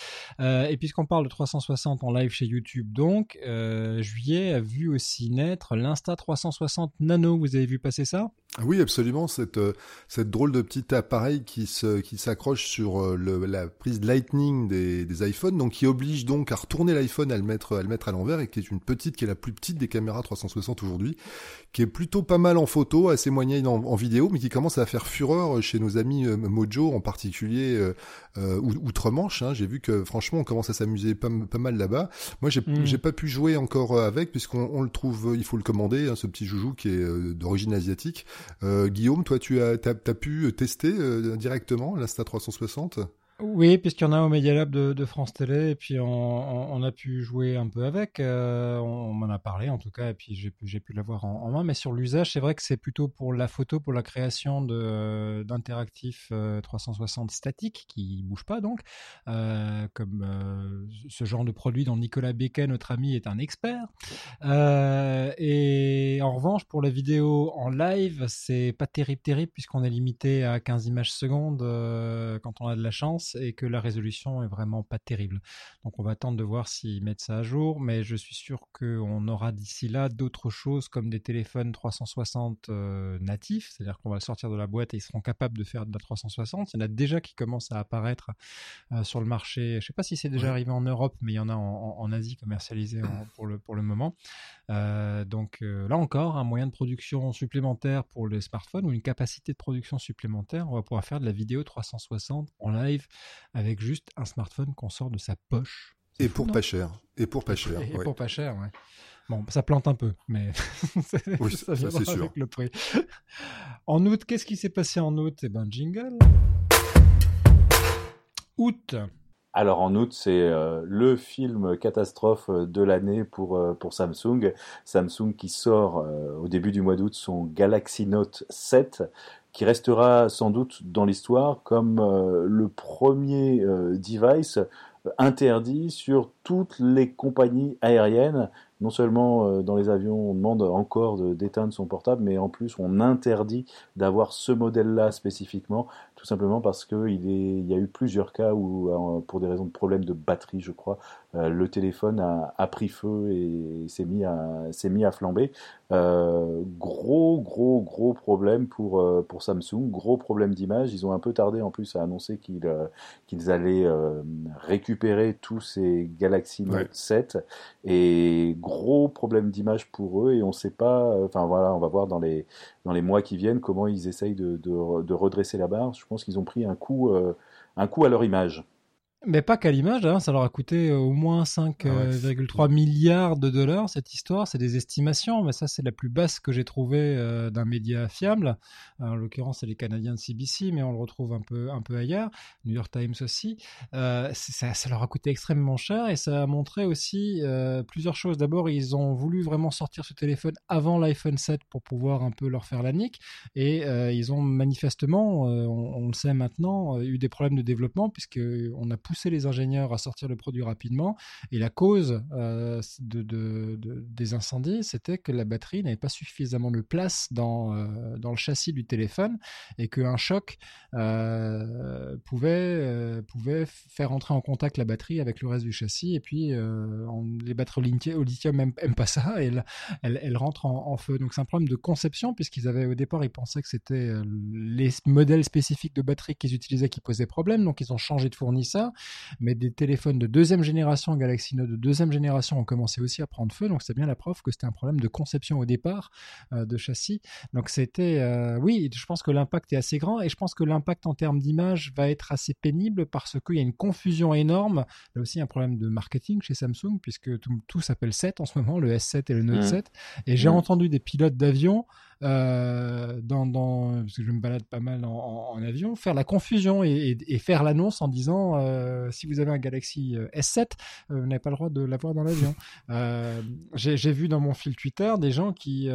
Euh, et puisqu'on parle de 360 en live chez YouTube, donc juillet a vu aussi naître l'Insta 360 Nano. Vous avez vu passer ça? Oui, absolument. Cette cette drôle de petit appareil qui se qui s'accroche sur euh, la prise Lightning des, des iPhones, donc qui oblige donc à retourner l'iPhone, à le mettre à le mettre à l'envers, et qui est une petite, qui est la plus petite des caméras 360 aujourd'hui, qui est plutôt pas mal en photo, assez moyenne en, en, vidéo, mais qui commence à faire fureur chez nos amis euh, Mojo, en particulier euh, euh outre-Manche. Hein. J'ai vu que franchement, on commence à s'amuser pas, pas mal là-bas. Moi, j'ai mmh. pas pu jouer encore avec, puisqu'on on le trouve, il faut le commander, hein, ce petit joujou qui est d'origine asiatique. Guillaume, toi, tu as, as, as pu tester directement l'instant Insta 360 oui, puisqu'il y en a au Media Lab de, France Télé, et puis on, a pu jouer un peu avec. Euh, on, m'en a parlé en tout cas, et puis j'ai pu, pu l'avoir en, main. Mais sur l'usage, c'est vrai que c'est plutôt pour la photo, pour la création d'interactifs euh, 360 statiques qui bougent pas donc, euh, comme euh, ce genre de produit dont Nicolas Becquet, notre ami, est un expert. Euh, et en revanche, pour la vidéo en live, c'est pas terrible, terrible, puisqu'on est limité à 15 images secondes euh, quand on a de la chance et que la résolution est vraiment pas terrible. Donc on va attendre de voir s'ils mettent ça à jour, mais je suis sûr qu'on aura d'ici là d'autres choses comme des téléphones 360 euh, natifs, c'est-à-dire qu'on va sortir de la boîte et ils seront capables de faire de la 360. Il y en a déjà qui commencent à apparaître euh, sur le marché. Je sais pas si c'est déjà ouais. arrivé en Europe, mais il y en a en, Asie commercialisé en, pour, le, pour le moment. Euh, donc là encore, un moyen de production supplémentaire pour les smartphones ou une capacité de production supplémentaire. On va pouvoir faire de la vidéo 360 en live avec juste un smartphone qu'on sort de sa poche. Et pour pas cher. Et pour pas cher. Et, ouais. pour pas cher, ouais. Bon, ça plante un peu, mais oui, ça, ça c'est sûr. Avec le prix. en août, qu'est-ce qui s'est passé en août? Eh ben, jingle. août. Alors en août, c'est euh, le film catastrophe de l'année pour, euh, pour Samsung. Samsung qui sort euh, au début du mois d'août son Galaxy Note 7, qui restera sans doute dans l'histoire comme le premier device interdit sur toutes les compagnies aériennes. Non seulement euh, dans les avions on demande encore d'éteindre son portable, mais en plus on interdit d'avoir ce modèle-là spécifiquement, tout simplement parce qu'il il y a eu plusieurs cas où, euh, pour des raisons de problème de batterie, je crois, euh, le téléphone a, a, pris feu et s'est mis à s'est mis à flamber. Euh, gros gros gros problème pour pour Samsung, gros problème d'image. Ils ont un peu tardé en plus à annoncer qu'ils qu'ils allaient récupérer tous ces Galaxy Note 7 et gros problème d'image pour eux et on sait pas. Enfin voilà, on va voir dans les dans les mois qui viennent comment ils essayent de, de, de redresser la barre. Je pense qu'ils ont pris un coup un coup à leur image. Mais pas qu'à l'image, hein, ça leur a coûté euh, au moins 5,3 ah euh, milliards de dollars cette histoire. C'est des estimations, mais ça c'est la plus basse que j'ai trouvée euh, d'un média fiable. en l'occurrence, c'est les Canadiens de CBC, mais on le retrouve un peu un peu ailleurs, New York Times aussi. ça, ça, leur a coûté extrêmement cher et ça a montré aussi plusieurs choses. D'abord, ils ont voulu vraiment sortir ce téléphone avant l'iPhone 7 pour pouvoir un peu leur faire la nique, et ils ont manifestement, on, on, le sait maintenant, eu des problèmes de développement puisque on a pousser les ingénieurs à sortir le produit rapidement. Et la cause euh, de, des incendies, c'était que la batterie n'avait pas suffisamment de place dans, euh, dans le châssis du téléphone et qu'un choc euh, pouvait, pouvait faire entrer en contact la batterie avec le reste du châssis. Et puis, les batteries au lithium n'aiment pas ça et elles, elles, rentrent en, feu. Donc, c'est un problème de conception puisqu'ils avaient au départ, ils pensaient que c'était les modèles spécifiques de batterie qu'ils utilisaient qui posaient problème. Donc, ils ont changé de fournisseur mais des téléphones de deuxième génération, Galaxy Note de deuxième génération ont commencé aussi à prendre feu, donc c'est bien la preuve que c'était un problème de conception au départ euh, de châssis. Donc c'était, euh, oui, je pense que l'impact est assez grand et je pense que l'impact en termes d'image va être assez pénible parce qu'il y a une confusion énorme. Là aussi un problème de marketing chez Samsung puisque tout, s'appelle 7 en ce moment, le S7 et le Note 7. Mmh. Et j'ai mmh. entendu des pilotes d'avion euh, dans, dans, parce que je me balade pas mal en, en, avion, faire la confusion et, et, faire l'annonce en disant euh, si vous avez un Galaxy euh, S7, euh, vous n'avez pas le droit de l'avoir dans l'avion. Euh, J'ai vu dans mon fil Twitter des gens qui,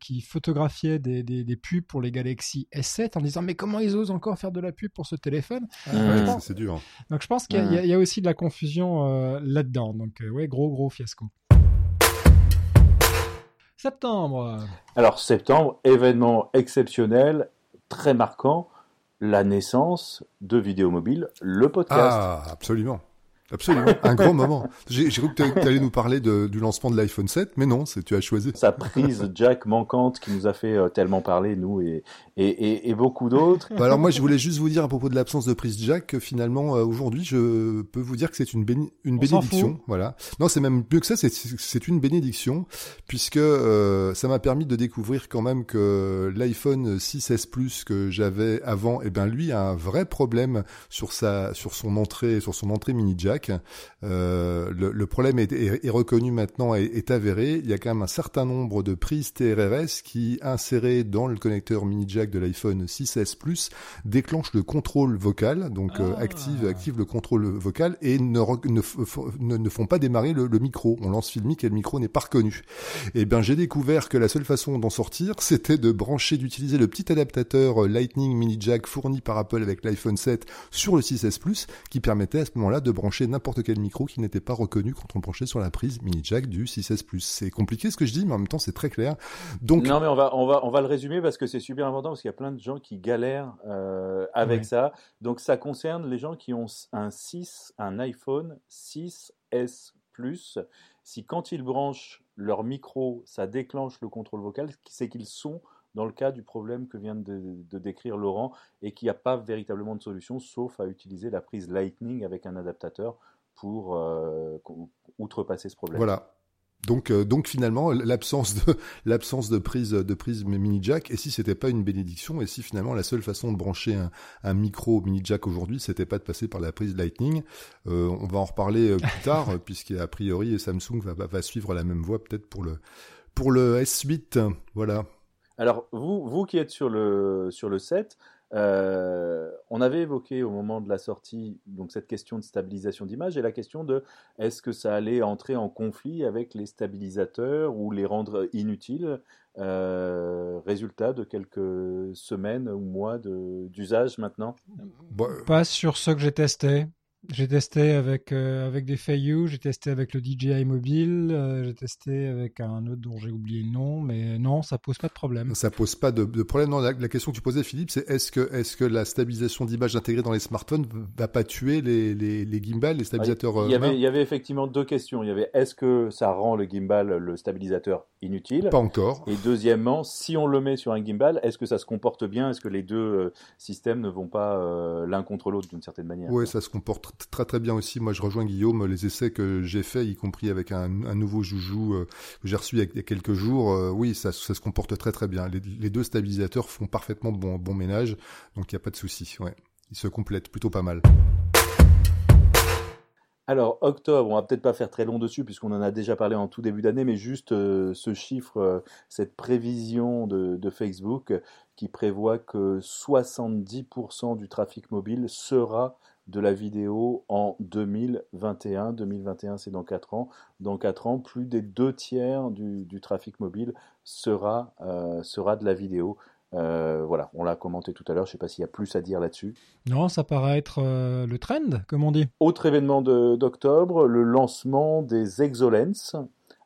qui photographiaient des, des, des, pubs pour les Galaxy S7 en disant mais comment ils osent encore faire de la pub pour ce téléphone? C'est dur. Donc je pense qu'il y, y, a aussi de la confusion là-dedans. Donc ouais, gros gros fiasco. Septembre. Alors septembre, événement exceptionnel, très marquant, la naissance de Vidéo Mobile, le podcast. Ah, absolument. Absolument, un grand moment. J'ai cru que tu allais nous parler de, du lancement de l'iPhone 7, mais non, tu as choisi. Sa prise jack manquante qui nous a fait euh, tellement parler, nous et, et, et, et beaucoup d'autres. Bah alors moi, je voulais juste vous dire à propos de l'absence de prise jack que finalement, euh, aujourd'hui, je peux vous dire que c'est une, une bénédiction. Voilà. Non, c'est même mieux que ça, c'est une bénédiction, puisque euh, ça m'a permis de découvrir quand même que l'iPhone 6S Plus que j'avais avant, eh ben lui a un vrai problème sur sa sur son entrée sur son entrée mini jack euh, le, problème est, reconnu maintenant et est, avéré. Il y a quand même un certain nombre de prises TRRS qui, insérées dans le connecteur mini jack de l'iPhone 6S Plus, déclenchent le contrôle vocal, donc euh, ah. active, active le contrôle vocal et ne, ne, ne font pas démarrer le, micro. On lance filmique et le micro n'est pas reconnu. Et eh bien j'ai découvert que la seule façon d'en sortir, c'était de brancher, d'utiliser le petit adaptateur Lightning mini jack fourni par Apple avec l'iPhone 7 sur le 6S Plus, qui permettait à ce moment-là de brancher n'importe quel micro qui n'était pas reconnu quand on branchait sur la prise mini jack du 6S Plus. C'est compliqué ce que je dis, mais en même temps c'est très clair. Donc non, mais on va on va on va le résumer parce que c'est super important parce qu'il y a plein de gens qui galèrent euh, avec ça. Donc ça concerne les gens qui ont un 6, un iPhone 6S Plus. Si quand ils branchent leur micro, ça déclenche le contrôle vocal, c'est qu'ils sont dans le cas du problème que vient de, décrire Laurent et qu'il n'y a pas véritablement de solution sauf à utiliser la prise Lightning avec un adaptateur pour euh, outrepasser ce problème. Voilà. Donc, euh, donc finalement, l'absence de l'absence de prise de prise mini jack. Et si c'était pas une bénédiction, et si finalement la seule façon de brancher un, micro mini jack aujourd'hui, c'était pas de passer par la prise Lightning, euh, on va en reparler plus tard, puisqu'a priori Samsung va, va, suivre la même voie peut-être pour le pour le S8. Voilà. Alors, vous, vous qui êtes sur le, sur le 7, Euh, on avait évoqué au moment de la sortie donc cette question de stabilisation d'image et la question de est-ce que ça allait entrer en conflit avec les stabilisateurs ou les rendre inutiles. Euh, résultat de quelques semaines ou mois d'usage maintenant? Pas sur ce que j'ai testé. J'ai testé avec euh, avec des Feiyu, j'ai testé avec le DJI mobile, euh, j'ai testé avec un autre dont j'ai oublié le nom, mais non, ça pose pas de problème. Ça pose pas de, de problème. Non, la, question que tu posais, Philippe, c'est est-ce que est-ce que la stabilisation d'image intégrée dans les smartphones va pas tuer les les, les gimbals, les stabilisateurs Il y avait il y avait effectivement deux questions. Il y avait est-ce que ça rend le gimbal, le stabilisateur inutile? Pas encore. Et deuxièmement, si on le met sur un gimbal, est-ce que ça se comporte bien? Est-ce que les deux systèmes ne vont pas l'un contre l'autre d'une certaine manière? Oui, ça se comporte très très bien aussi. Moi, je rejoins Guillaume. Les essais que j'ai faits, y compris avec un, nouveau joujou euh, que j'ai reçu il y a quelques jours, euh, oui, ça, se comporte très très bien. Les, deux stabilisateurs font parfaitement bon, ménage, donc il n'y a pas de souci. Ouais, ils se complètent plutôt pas mal. Alors, octobre, on va peut-être pas faire très long dessus puisqu'on en a déjà parlé en tout début d'année, mais juste euh, ce chiffre, cette prévision de, Facebook qui prévoit que 70% du trafic mobile sera de la vidéo en 2021. 2021, c'est dans 4 ans. Dans 4 ans, plus des deux tiers du, trafic mobile sera, euh, sera de la vidéo. Euh, voilà, on l'a commenté tout à l'heure, je ne sais pas s'il y a plus à dire là-dessus. Non, ça paraît être euh, le trend, comme on dit. Autre événement d'octobre, le lancement des Exolens,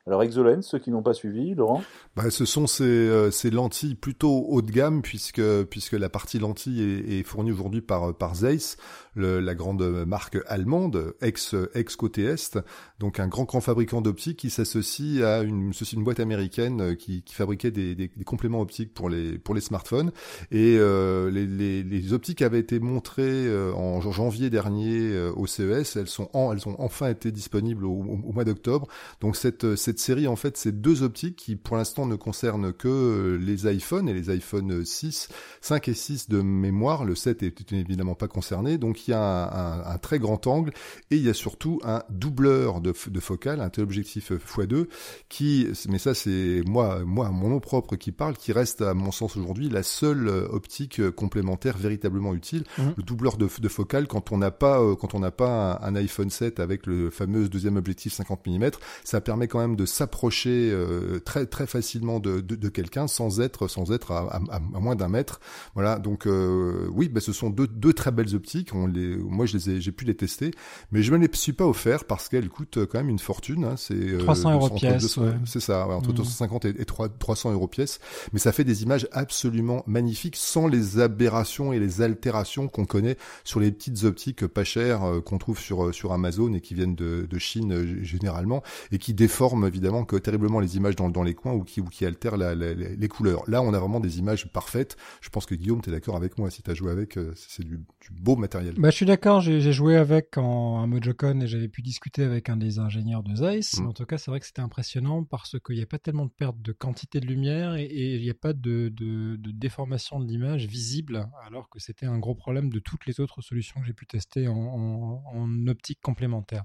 alors Exolens, ceux qui n'ont pas suivi, Laurent bah, Ce sont ces, euh, ces, lentilles plutôt haut de gamme puisque, puisque la partie lentille est, est fournie aujourd'hui par, par Zeiss, le, la grande marque allemande, ex, ex côté Est, donc un grand grand fabricant d'optique qui s'associe à une, une boîte américaine euh, qui, qui fabriquait des, des, des, compléments optiques pour les, pour les smartphones. Et euh, les, les, les, optiques avaient été montrées en janvier dernier au CES, elles, sont elles ont enfin été disponibles au, au mois d'octobre. Donc cette, cette cette série, en fait, c'est deux optiques qui, pour l'instant, ne concernent que euh, les iPhones et les iPhone 6, 5 et 6 de mémoire. Le 7 est évidemment pas concerné. Donc, il y a un, un, très grand angle et il y a surtout un doubleur de, de focale, un téléobjectif x2 qui, mais ça, c'est moi, moi, mon nom propre qui parle, qui reste, à mon sens aujourd'hui, la seule euh, optique complémentaire véritablement utile. Mmh. Le doubleur de, de focale, quand on n'a pas, euh, quand on n'a pas un, un, iPhone 7 avec le fameux deuxième objectif 50 mm, ça permet quand même de s'approcher euh, très très facilement de, de, de quelqu'un sans être sans être à, à, à moins d'un mètre. Voilà, donc euh, oui, bah, ce sont deux, deux très belles optiques. On les, moi, je les ai, j'ai pu les tester, mais je ne les suis pas offert parce qu'elles coûtent quand même une fortune. Hein, c'est 300 euh, euros pièce. Ouais. C'est ça, ouais, entre mmh. 250 et, et 300 euros pièce. Mais ça fait des images absolument magnifiques sans les aberrations et les altérations qu'on connaît sur les petites optiques pas chères qu'on trouve sur sur Amazon et qui viennent de, de Chine généralement et qui déforment évidemment que terriblement les images dans, dans les coins ou qui, ou altèrent la, les couleurs. Là, on a vraiment des images parfaites. Je pense que Guillaume, tu d'accord avec moi. Si tu as joué avec, euh, c'est du, du, beau matériel. Bah, je suis d'accord. J'ai joué avec en, en Mojocon et j'avais pu discuter avec un des ingénieurs de Zeiss. Mm. En tout cas, c'est vrai que c'était impressionnant parce qu'il n'y a pas tellement de perte de quantité de lumière et il n'y a pas de, de, de déformation de l'image visible, alors que c'était un gros problème de toutes les autres solutions que j'ai pu tester en, en, en optique complémentaire.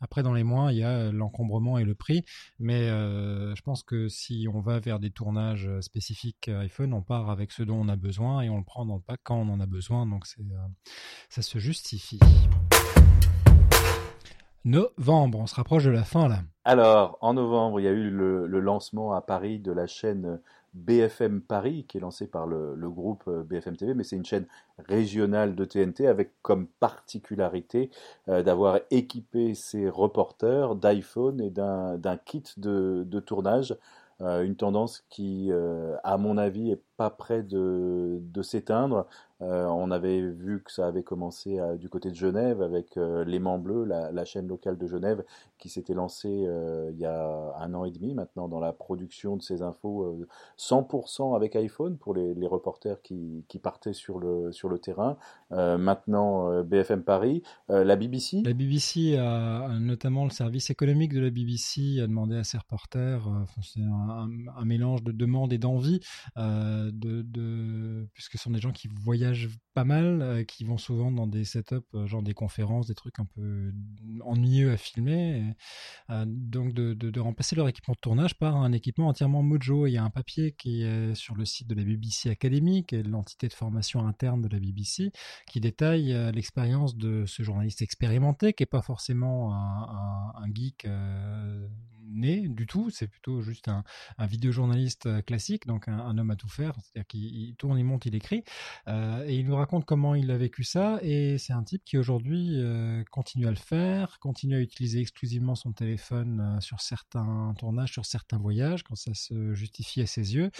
Après, dans les mois, il y a l'encombrement et le prix. Mais euh, je pense que si on va vers des tournages spécifiques iPhone, on part avec ce dont on a besoin et on le prend dans le pack quand on en a besoin. Donc c'est, euh, ça se justifie. Novembre, on se rapproche de la fin là. Alors, en novembre, il y a eu le, lancement à Paris de la chaîne BFM Paris, qui est lancé par le, groupe euh, BFM TV, mais c'est une chaîne régionale de TNT avec comme particularité euh, d'avoir équipé ses reporters d'iPhone et d'un kit de, tournage. Euh, une tendance qui, à mon avis, est pas près de, s'éteindre. Euh, on avait vu que ça avait commencé du côté de Genève avec euh, L'aimant bleu, la, chaîne locale de Genève, qui s'était lancée euh, il y a un an et demi maintenant dans la production de ces infos 100% euh, avec iPhone pour les, reporters qui, partaient sur le, terrain. Maintenant, BFM Paris, la BBC. La BBC, a, notamment le service économique de la BBC, a demandé à ses reporters, c'est un, un, mélange de demande et d'envie de, puisque ce sont des gens qui voyagent pas mal, qui vont souvent dans des setups, genre des conférences, des trucs un peu ennuyeux à filmer. donc de, remplacer leur équipement de tournage par un équipement entièrement Mojo. Il y a un papier qui est sur le site de la BBC Academy, qui est l'entité de formation interne de la BBC, qui détaille l'expérience de ce journaliste expérimenté, qui est pas forcément un geek né du tout, c'est plutôt juste un, vidéojournaliste euh, classique, donc un, homme à tout faire, c'est-à-dire qu'il tourne, il monte, il écrit, euh, et il nous raconte comment il a vécu ça, et c'est un type qui aujourd'hui euh, continue à le faire, continue à utiliser exclusivement son téléphone sur certains tournages, sur certains voyages, quand ça se justifie à ses yeux,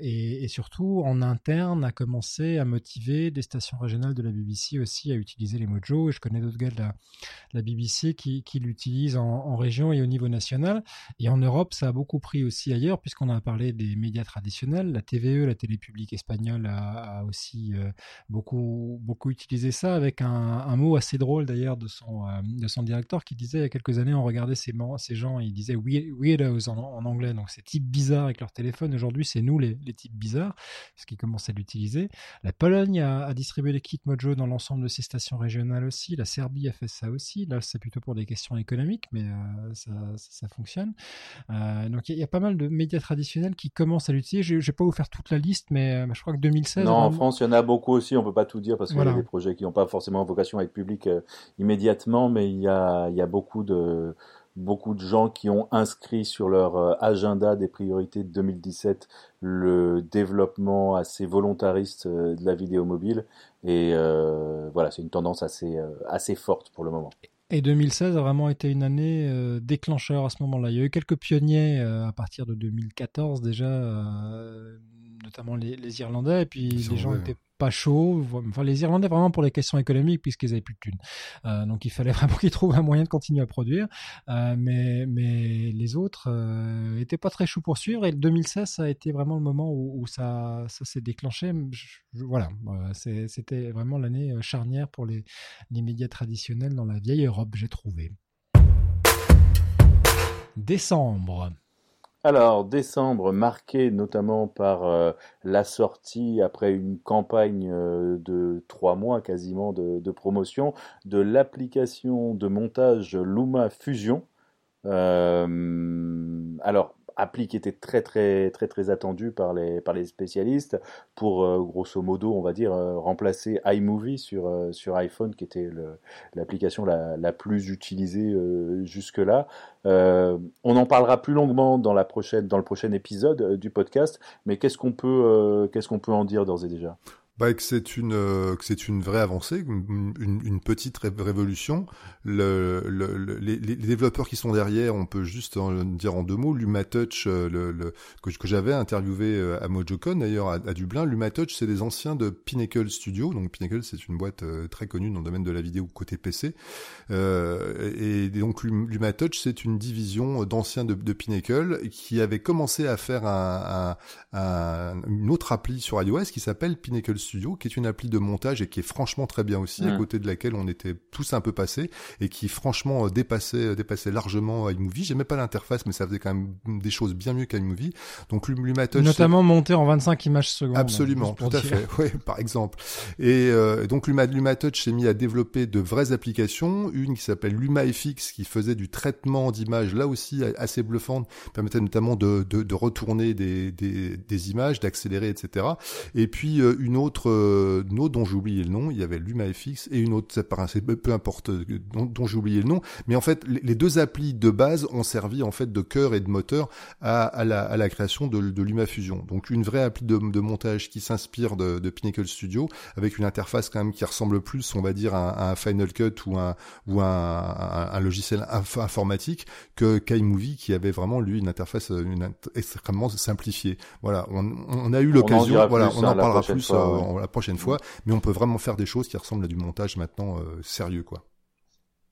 et, surtout en interne a commencé à motiver des stations régionales de la BBC aussi à utiliser les Mojo, et je connais d'autres gars de la, BBC qui, l'utilisent en, en région et au niveau national. Et en Europe, ça a beaucoup pris aussi ailleurs, puisqu'on a parlé des médias traditionnels. La TVE, la télé publique espagnole, a, aussi euh, beaucoup, beaucoup utilisé ça, avec un, mot assez drôle d'ailleurs de son, euh, de son directeur qui disait il y a quelques années, on regardait ces, gens, il disait weirdos en, en, anglais, donc ces types bizarres avec leur téléphone. Aujourd'hui, c'est nous les, les, types bizarres, parce qu'ils commencent à l'utiliser. La Pologne a, distribué les kits Mojo dans l'ensemble de ses stations régionales aussi. La Serbie a fait ça aussi. Là, c'est plutôt pour des questions économiques, mais euh, ça, ça, fonctionne. Euh, donc il y, a pas mal de médias traditionnels qui commencent à l'utiliser. Je, ne vais pas vous faire toute la liste, mais euh, je crois que 2016. Non, en France, il y en a beaucoup aussi. On peut pas tout dire parce qu'il y a des projets qui n'ont pas forcément vocation à être publics euh, immédiatement, mais il y a, il y a beaucoup de beaucoup de gens qui ont inscrit sur leur agenda des priorités de 2017 le développement assez volontariste de la vidéo mobile et voilà c'est une tendance assez assez forte pour le moment. Et 2016 a vraiment été une année euh, déclencheur à ce moment-là. Il y a eu quelques pionniers euh, à partir de 2014 déjà, euh, notamment les, les, Irlandais, et puis les gens étaient pas chaud. Enfin, les Irlandais vraiment pour les questions économiques puisqu'ils avaient plus de thunes. Euh, donc il fallait vraiment qu'ils trouvent un moyen de continuer à produire. Euh, mais mais les autres euh, étaient pas très chauds pour suivre. Et le 2016 ça a été vraiment le moment où, ça ça s'est déclenché. voilà, c'était vraiment l'année euh, charnière pour les les médias traditionnels dans la vieille Europe. J'ai trouvé. Décembre. Alors, décembre marqué notamment par euh, la sortie, après une campagne euh, de trois mois quasiment de, promotion, de l'application de montage Luma Fusion. Euh, alors, appli qui était très très très très attendu par les par les spécialistes pour euh, grosso modo on va dire euh, remplacer iMovie sur euh, sur iPhone qui était l'application la, plus utilisée jusque là. on en parlera plus longuement dans le prochain épisode du podcast, mais qu'est-ce qu'on peut en dire d'ores et déjà? Bah, que c'est une euh, que c'est une vraie avancée, une, une, petite révolution. Le, le, les, les, développeurs qui sont derrière, on peut juste dire en deux mots. LumaTouch, euh, le, le, que, que j'avais interviewé euh, à MojoCon d'ailleurs à, à, Dublin. LumaTouch, c'est des anciens de Pinnacle Studio. Donc Pinnacle, c'est une boîte très connue dans le domaine de la vidéo côté PC. Euh, et donc LumaTouch, c'est une division d'anciens de, de, Pinnacle qui avait commencé à faire un, un, une autre appli sur iOS qui s'appelle Pinnacle Studio, qui est une appli de montage et qui est franchement très bien aussi, à mm. côté de laquelle on était tous un peu passés et qui franchement euh, dépassait, euh, dépassait largement iMovie. J'aimais pas l'interface, mais ça faisait quand même des choses bien mieux qu'iMovie. Donc LumaTouch, notamment monter en 25 images secondes. Absolument, tout à fait. Oui, par exemple. Et euh, donc Luma, LumaTouch s'est mis à développer de vraies applications, une qui s'appelle LumaFX qui faisait du traitement d'images là aussi assez bluffante, permettait notamment de, de, de retourner des, des, des images, d'accélérer, etc. Et puis une autre euh, autre, dont j'ai oublié le nom, il y avait LumaFX et une autre, ça paraissait peu importe, euh, dont, j'ai oublié le nom, mais en fait les deux applis de base ont servi en fait de cœur et de moteur à, à, la, à la, création de, de LumaFusion. Donc une vraie appli de, de montage qui s'inspire de, de, Pinnacle Studio avec une interface quand même qui ressemble plus, on va dire, à, un Final Cut ou un ou un, un, logiciel informatique que qu'iMovie qui avait vraiment lui une interface une, extrêmement simplifiée. Voilà, on, on a eu l'occasion, voilà, on en parlera plus la prochaine fois, mais on peut vraiment faire des choses qui ressemblent à du montage maintenant euh, sérieux, quoi.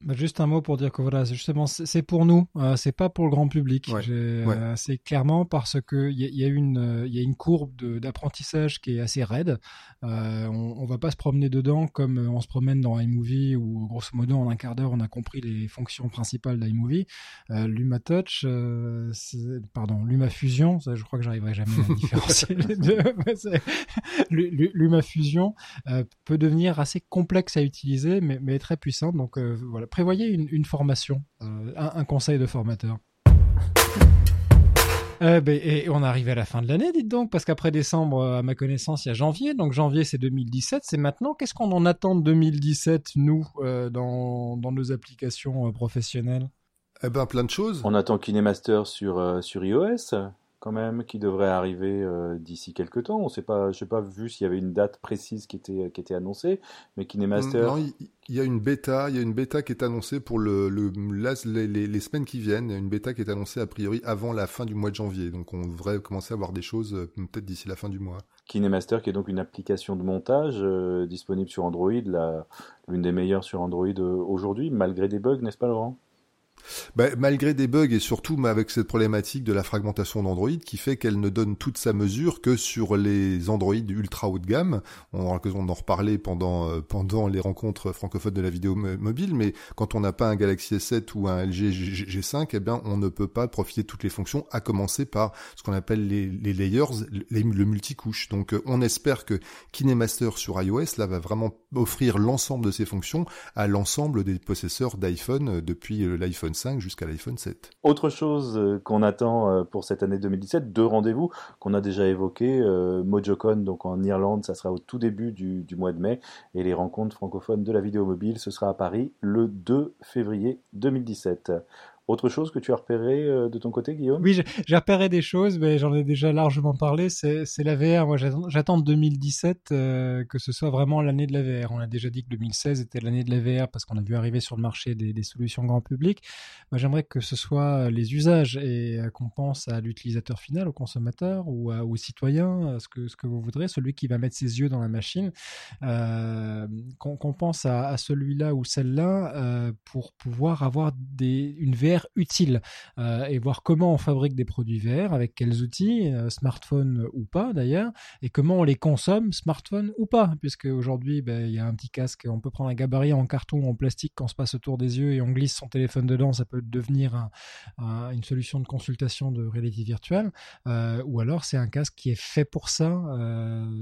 Bah, juste un mot pour dire que voilà, justement, c'est pour nous, euh, c'est pas pour le grand public. Euh, c'est clairement parce que il y, a, une, euh, il y a une courbe d'apprentissage qui est assez raide. Euh, on, on va pas se promener dedans comme on se promène dans iMovie où grosso modo en un quart d'heure on a compris les fonctions principales d'iMovie. Euh, Luma Touch, pardon, Luma Fusion, ça, je crois que j'arriverai jamais à différencier les deux. Luma Fusion peut devenir assez complexe à utiliser, mais, mais très puissante. Donc voilà prévoyez une, formation, euh, un, conseil de formateur. Euh, ben, et on arrive à la fin de l'année, dites donc, parce qu'après décembre, à ma connaissance, il y a janvier. Donc janvier, c'est 2017, c'est maintenant. Qu'est-ce qu'on en attend de 2017, nous, euh, dans, nos applications professionnelles? Eh ben, plein de choses. On attend KineMaster sur, sur iOS quand même, qui devrait arriver euh, d'ici quelques temps. On sait pas, je n'ai pas vu s'il y avait une date précise qui était, qui était annoncée, mais KineMaster. Non, il y, a une bêta, il y a une bêta qui est annoncée pour le, le les, les, semaines qui viennent. Il y a une bêta qui est annoncée a priori avant la fin du mois de janvier. Donc on devrait commencer à voir des choses euh, peut-être d'ici la fin du mois. KineMaster, qui est donc une application de montage euh, disponible sur Android, l'une des meilleures sur Android aujourd'hui, malgré des bugs, n'est-ce pas Laurent? Bah, malgré des bugs et surtout avec cette problématique de la fragmentation d'Android qui fait qu'elle ne donne toute sa mesure que sur les Android ultra haut de gamme. On aura l'occasion d'en reparler pendant euh, pendant les rencontres francophones de la vidéo mobile, mais quand on n'a pas un Galaxy S7 ou un LG G5, eh bien on ne peut pas profiter de toutes les fonctions, à commencer par ce qu'on appelle les, layers, le multicouche. Donc euh, on espère que KineMaster sur iOS là va vraiment offrir l'ensemble de ces fonctions à l'ensemble des possesseurs d'iPhone euh, depuis l'iPhone 5 jusqu'à l'iPhone 7. Autre chose euh, qu'on attend euh, pour cette année 2017, deux rendez-vous qu'on a déjà évoqués. Euh, MojoCon, donc en Irlande, ça sera au tout début du, du, mois de mai. Et les rencontres francophones de la vidéo mobile, ce sera à Paris le 2 février 2017. Autre chose que tu as repéré euh, de ton côté, Guillaume? Oui, j'ai repéré des choses, mais j'en ai déjà largement parlé. C'est la VR. Moi, j'attends 2017 euh, que ce soit vraiment l'année de la VR. On a déjà dit que 2016 était l'année de la VR parce qu'on a vu arriver sur le marché des, solutions grand public. Moi, j'aimerais que ce soit les usages et euh, qu'on pense à l'utilisateur final, au consommateur ou à, au citoyen, ce que, vous voudrez, celui qui va mettre ses yeux dans la machine. Euh, qu'on pense à, celui-là ou celle-là euh, pour pouvoir avoir une VR utile euh, et voir comment on fabrique des produits verts, avec quels outils, euh, smartphone ou pas d'ailleurs, et comment on les consomme, smartphone ou pas, puisque aujourd'hui ben, il y a un petit casque, on peut prendre un gabarit en carton ou en plastique qu'on se passe autour des yeux et on glisse son téléphone dedans, ça peut devenir une solution de consultation de réalité virtuelle, euh, ou alors c'est un casque qui est fait pour ça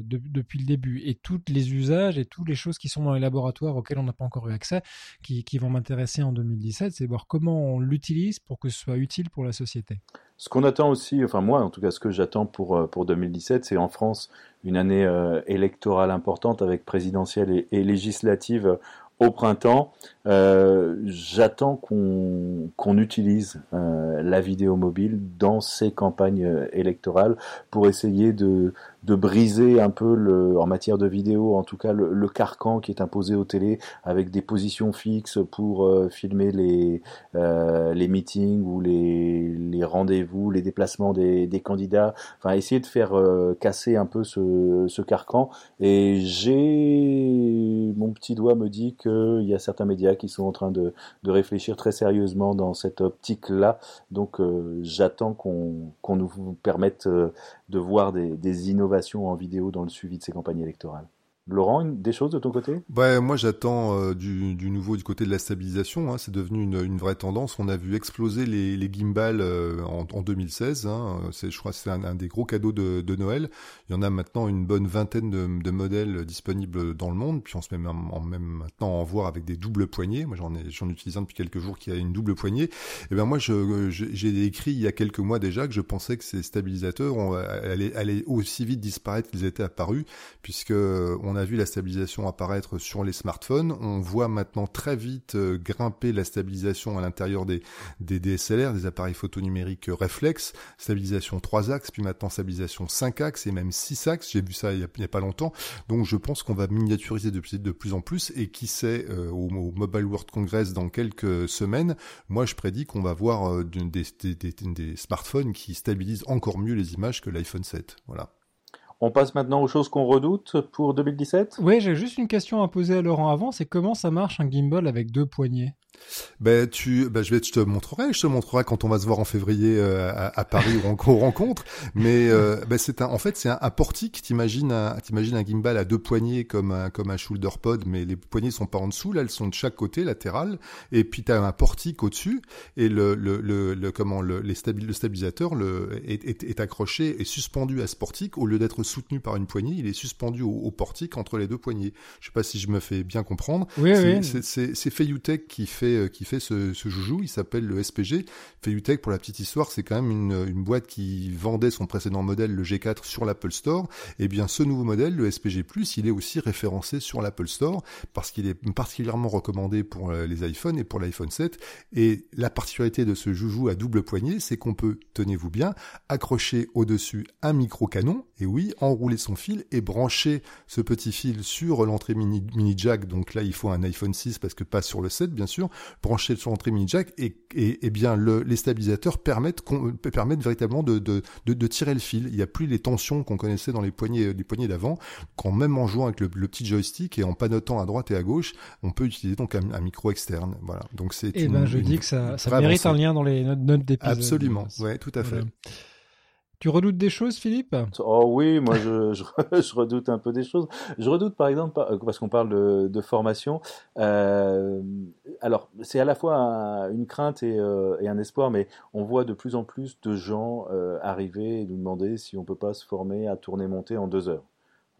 depuis le début. Et tous les usages et toutes les choses qui sont dans les laboratoires auxquels on n'a pas encore eu accès, qui, qui vont m'intéresser en 2017, c'est voir comment on l'utilise pour que ce soit utile pour la société? Ce qu'on attend aussi, enfin moi en tout cas ce que j'attends pour, euh, pour 2017, c'est en France une année euh, électorale importante avec présidentielle et, législative au printemps. Euh, j'attends qu'on utilise la vidéo mobile dans ces campagnes électorales pour essayer de, de briser un peu le, en matière de vidéo, en tout cas le, le carcan qui est imposé aux télé avec des positions fixes pour euh, filmer les euh, les meetings ou les, les rendez-vous, les déplacements des, des candidats. Enfin, essayer de faire euh, casser un peu ce, ce carcan. Et j'ai mon petit doigt me dit qu'il y a certains médias qui sont en train de, de réfléchir très sérieusement dans cette optique-là. Donc, j'attends qu'on qu'on nous permette de voir des, des innovations en vidéo dans le suivi de ces campagnes électorales. Laurent, des choses de ton côté? Bah, Moi, j'attends euh, du, du, nouveau du côté de la stabilisation. Hein. C'est devenu une, une, vraie tendance. On a vu exploser les, les gimbals euh, en, en, 2016. Hein. C'est, je crois c'est un, un, des gros cadeaux de, de, Noël. Il y en a maintenant une bonne vingtaine de, de, modèles disponibles dans le monde. Puis on se met même, en, même maintenant en voir avec des doubles poignées. Moi, j'en, ai, j'en utilise un depuis quelques jours qui a une double poignée. Et eh ben moi, je, j'ai écrit il y a quelques mois déjà que je pensais que ces stabilisateurs allaient, aussi vite disparaître qu'ils étaient apparus, puisque on on a vu la stabilisation apparaître sur les smartphones. On voit maintenant très vite euh, grimper la stabilisation à l'intérieur des, DSLR, des appareils photo numériques réflexes, stabilisation 3 axes, puis maintenant stabilisation 5 axes et même 6 axes. J'ai vu ça il n'y a, pas longtemps. Donc je pense qu'on va miniaturiser de, plus en plus et qui sait, euh, au, Mobile World Congress dans quelques semaines, moi je prédis qu'on va voir euh, des, des, des smartphones qui stabilisent encore mieux les images que l'iPhone 7. Voilà. On passe maintenant aux choses qu'on redoute pour 2017 Oui, j'ai juste une question à poser à Laurent avant, c'est comment ça marche un gimbal avec deux poignées? Ben tu, ben je vais, je te montrerai, je te montrerai quand on va se voir en février euh, à, Paris où on, rencontre. Mais euh, ben c'est un, en fait c'est un, un, portique. T'imagines un, t'imagines un gimbal à deux poignées comme un comme un shoulder pod, mais les poignées sont pas en dessous, là elles sont de chaque côté latéral. Et puis t'as un portique au-dessus et le le, le, comment le, les le stabilisateur le est, est, est, accroché et suspendu à ce portique au lieu d'être soutenu par une poignée, il est suspendu au, au, portique entre les deux poignées. Je sais pas si je me fais bien comprendre. Oui, c'est, oui. C'est, c'est, c'est Fayutech qui fait euh, qui fait ce, joujou. Il s'appelle le SPG. Fayutech, pour la petite histoire, c'est quand même une, boîte qui vendait son précédent modèle, le G4, sur l'Apple Store. Et eh bien, ce nouveau modèle, le SPG+, il est aussi référencé sur l'Apple Store parce qu'il est particulièrement recommandé pour euh, les iPhones et pour l'iPhone 7. Et la particularité de ce joujou à double poignée, c'est qu'on peut, tenez-vous bien, accrocher au-dessus un micro canon. Et oui, enrouler son fil et brancher ce petit fil sur l'entrée mini, mini jack. Donc là, il faut un iPhone 6 parce que pas sur le 7, bien sûr branché sur l'entrée mini jack et, et, et bien le, les stabilisateurs permettent, permettent véritablement de, de, de, de, tirer le fil. Il n'y a plus les tensions qu'on connaissait dans les poignées, les poignées d'avant. Quand même en jouant avec le, le, petit joystick et en panotant à droite et à gauche, on peut utiliser donc un, un micro externe. Voilà. Donc c'est. Et eh ben je dis que ça, ça mérite un lien dans les notes, notes d'épisode. Absolument. Ouais, tout à fait. Voilà. Tu redoutes des choses, Philippe? Oh oui, moi je, je, je, redoute un peu des choses. Je redoute par exemple, parce qu'on parle de, de formation, euh, alors c'est à la fois un, une crainte et, euh, et, un espoir, mais on voit de plus en plus de gens euh, arriver et nous demander si on peut pas se former à tourner monter en deux heures.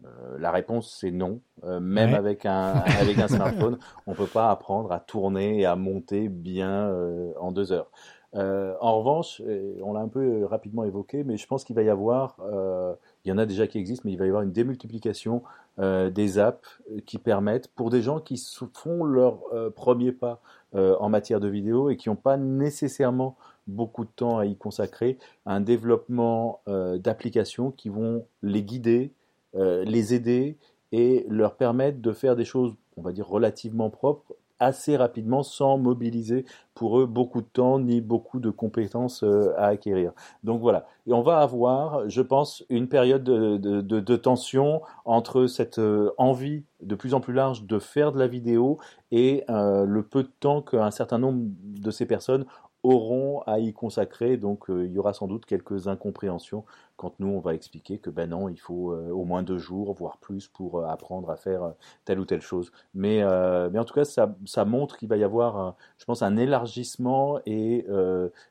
Euh, la réponse c'est non. Euh, même ouais. avec un avec un smartphone, on peut pas apprendre à tourner et à monter bien euh, en deux heures. Euh, en revanche, on l'a un peu rapidement évoqué, mais je pense qu'il va y avoir, euh, il y en a déjà qui existent, mais il va y avoir une démultiplication euh, des apps qui permettent, pour des gens qui font leur euh, premier pas euh, en matière de vidéo et qui n'ont pas nécessairement beaucoup de temps à y consacrer, un développement euh, d'applications qui vont les guider, les aider et leur permettre de faire des choses, on va dire, relativement propres assez rapidement sans mobiliser pour eux beaucoup de temps ni beaucoup de compétences euh, à acquérir. Donc voilà. Et on va avoir, je pense, une période de, de, tension entre cette euh, envie de plus en plus large de faire de la vidéo et euh, le peu de temps qu'un certain nombre de ces personnes auront à y consacrer. Donc euh, il y aura sans doute quelques incompréhensions quand nous on va expliquer que ben non, il faut euh, au moins deux jours, voire plus, pour euh, apprendre à faire telle ou telle chose. Mais, mais en tout cas, ça, ça montre qu'il va y avoir, je pense, un élargissement et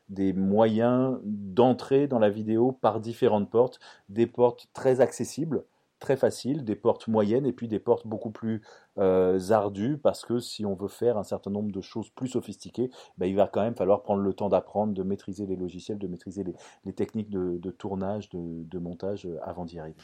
des moyens d'entrer dans la vidéo par différentes portes, des portes très accessibles très faciles, des portes moyennes et puis des portes beaucoup plus euh, ardues parce que si on veut faire un certain nombre de choses plus sophistiquées, ben, il va quand même falloir prendre le temps d'apprendre, de maîtriser les logiciels, de maîtriser les, techniques de, tournage, de, de montage euh, avant d'y arriver.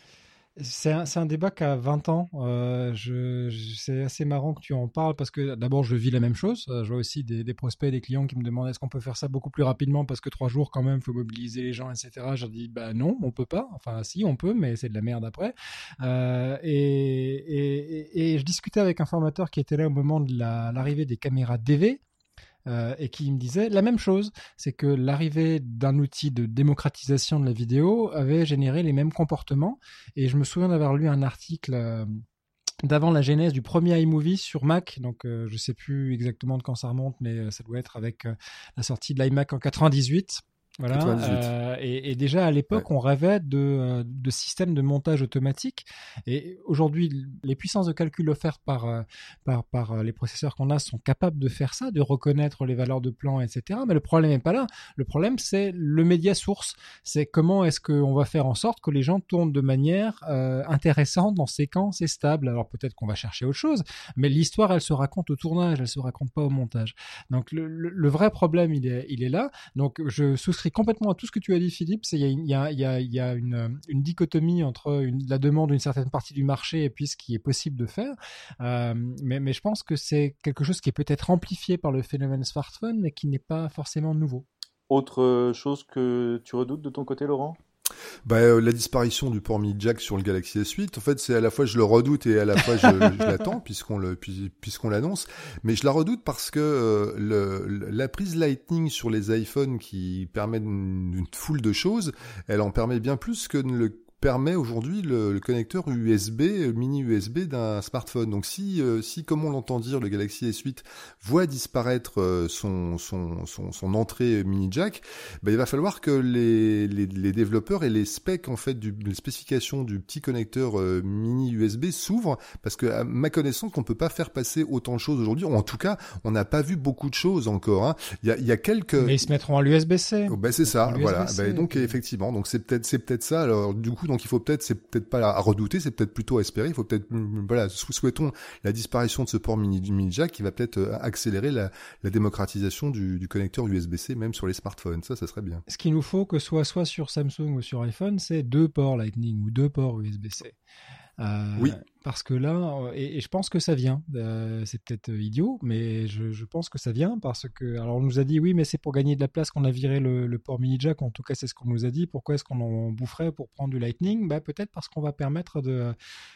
C'est un, débat qui a 20 ans. Euh, je, c'est assez marrant que tu en parles parce que d'abord, je vis la même chose. Je vois aussi des, des prospects, des clients qui me demandent est-ce qu'on peut faire ça beaucoup plus rapidement parce que trois jours, quand même, il faut mobiliser les gens, etc. Je dis bah non, on peut pas. Enfin, si, on peut, mais c'est de la merde après. Euh, et, et, je discutais avec un formateur qui était là au moment de l'arrivée la, des caméras DV euh, et qui me disait la même chose, c'est que l'arrivée d'un outil de démocratisation de la vidéo avait généré les mêmes comportements. Et je me souviens d'avoir lu un article euh, d'avant la genèse du premier iMovie sur Mac. Donc, euh, je sais plus exactement de quand ça remonte, mais euh, ça doit être avec la sortie de l'iMac en 98. Voilà. Euh, et, et, déjà à l'époque, ouais. on rêvait de, de systèmes de montage automatique. Et aujourd'hui, les puissances de calcul offertes par, euh, par, par les processeurs qu'on a sont capables de faire ça, de reconnaître les valeurs de plan, etc. Mais le problème n'est pas là. Le problème, c'est le média source. C'est comment est-ce qu'on va faire en sorte que les gens tournent de manière euh, intéressante, en séquence et stable. Alors peut-être qu'on va chercher autre chose, mais l'histoire, elle se raconte au tournage, elle se raconte pas au montage. Donc le, le, le vrai problème, il est, il est là. Donc je souscris complètement à tout ce que tu as dit, Philippe. Il y a, une, dichotomie entre la demande d'une certaine partie du marché et puis ce qui est possible de faire. Euh, mais, mais je pense que c'est quelque chose qui est peut-être amplifié par le phénomène smartphone, mais qui n'est pas forcément nouveau. Autre chose que tu redoutes de ton côté, Laurent? Bah, euh, la disparition du port mini jack sur le Galaxy S8, en fait, c'est à la fois je le redoute et à la fois je, l'attends puisqu'on le puisqu'on l'annonce. Mais je la redoute parce que euh, le, la prise Lightning sur les iPhones qui permet une, une foule de choses, elle en permet bien plus que le permet aujourd'hui le, connecteur USB, euh, mini USB d'un smartphone. Donc si, euh, si comme on l'entend dire, le Galaxy S8 voit disparaître euh, son, son, son, son, entrée mini jack, bah, il va falloir que les, les, les, développeurs et les specs en fait du les spécifications du petit connecteur mini USB s'ouvrent parce que à ma connaissance on peut pas faire passer autant de choses aujourd'hui. En tout cas, on n'a pas vu beaucoup de choses encore. Hein. Il y a, il y a quelques. Mais ils se mettront à l'USB-C. Oh, bah, c'est ça, voilà. Bah, donc effectivement, donc c'est peut-être c'est peut-être ça. Alors du coup donc il faut peut-être, c'est peut-être pas à redouter, c'est peut-être plutôt à espérer. Il faut peut-être, mm, voilà, souhaitons la disparition de ce port mini, mini jack qui va peut-être euh, accélérer la, la démocratisation du, du connecteur USB-C même sur les smartphones. Ça, ça serait bien. Ce qu'il nous faut, que ce soit soit sur Samsung ou sur iPhone, c'est deux ports Lightning ou deux ports USB-C. Euh, oui parce que là, euh, et, je pense que ça vient. Euh, c'est peut-être euh, idiot, mais je, pense que ça vient parce que, alors on nous a dit oui, mais c'est pour gagner de la place qu'on a viré le, port mini jack. En tout cas, c'est ce qu'on nous a dit. Pourquoi est-ce qu'on en boufferait pour prendre du Lightning? Bah, peut-être parce qu'on va permettre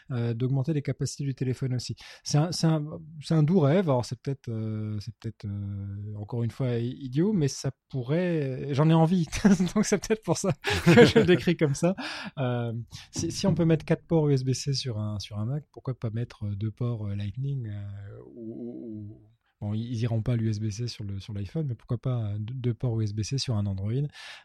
d'augmenter les capacités du téléphone aussi. C'est un, doux rêve. Alors c'est peut-être, peut-être encore une fois idiot, mais ça pourrait. J'en ai envie, donc c'est peut-être pour ça que je le décris comme ça. si, si on peut mettre quatre ports USB-C sur un sur un pourquoi pas mettre deux ports Lightning ou, Ils iront pas l'USB-C sur l'iPhone, mais pourquoi pas deux ports USB-C sur un Android,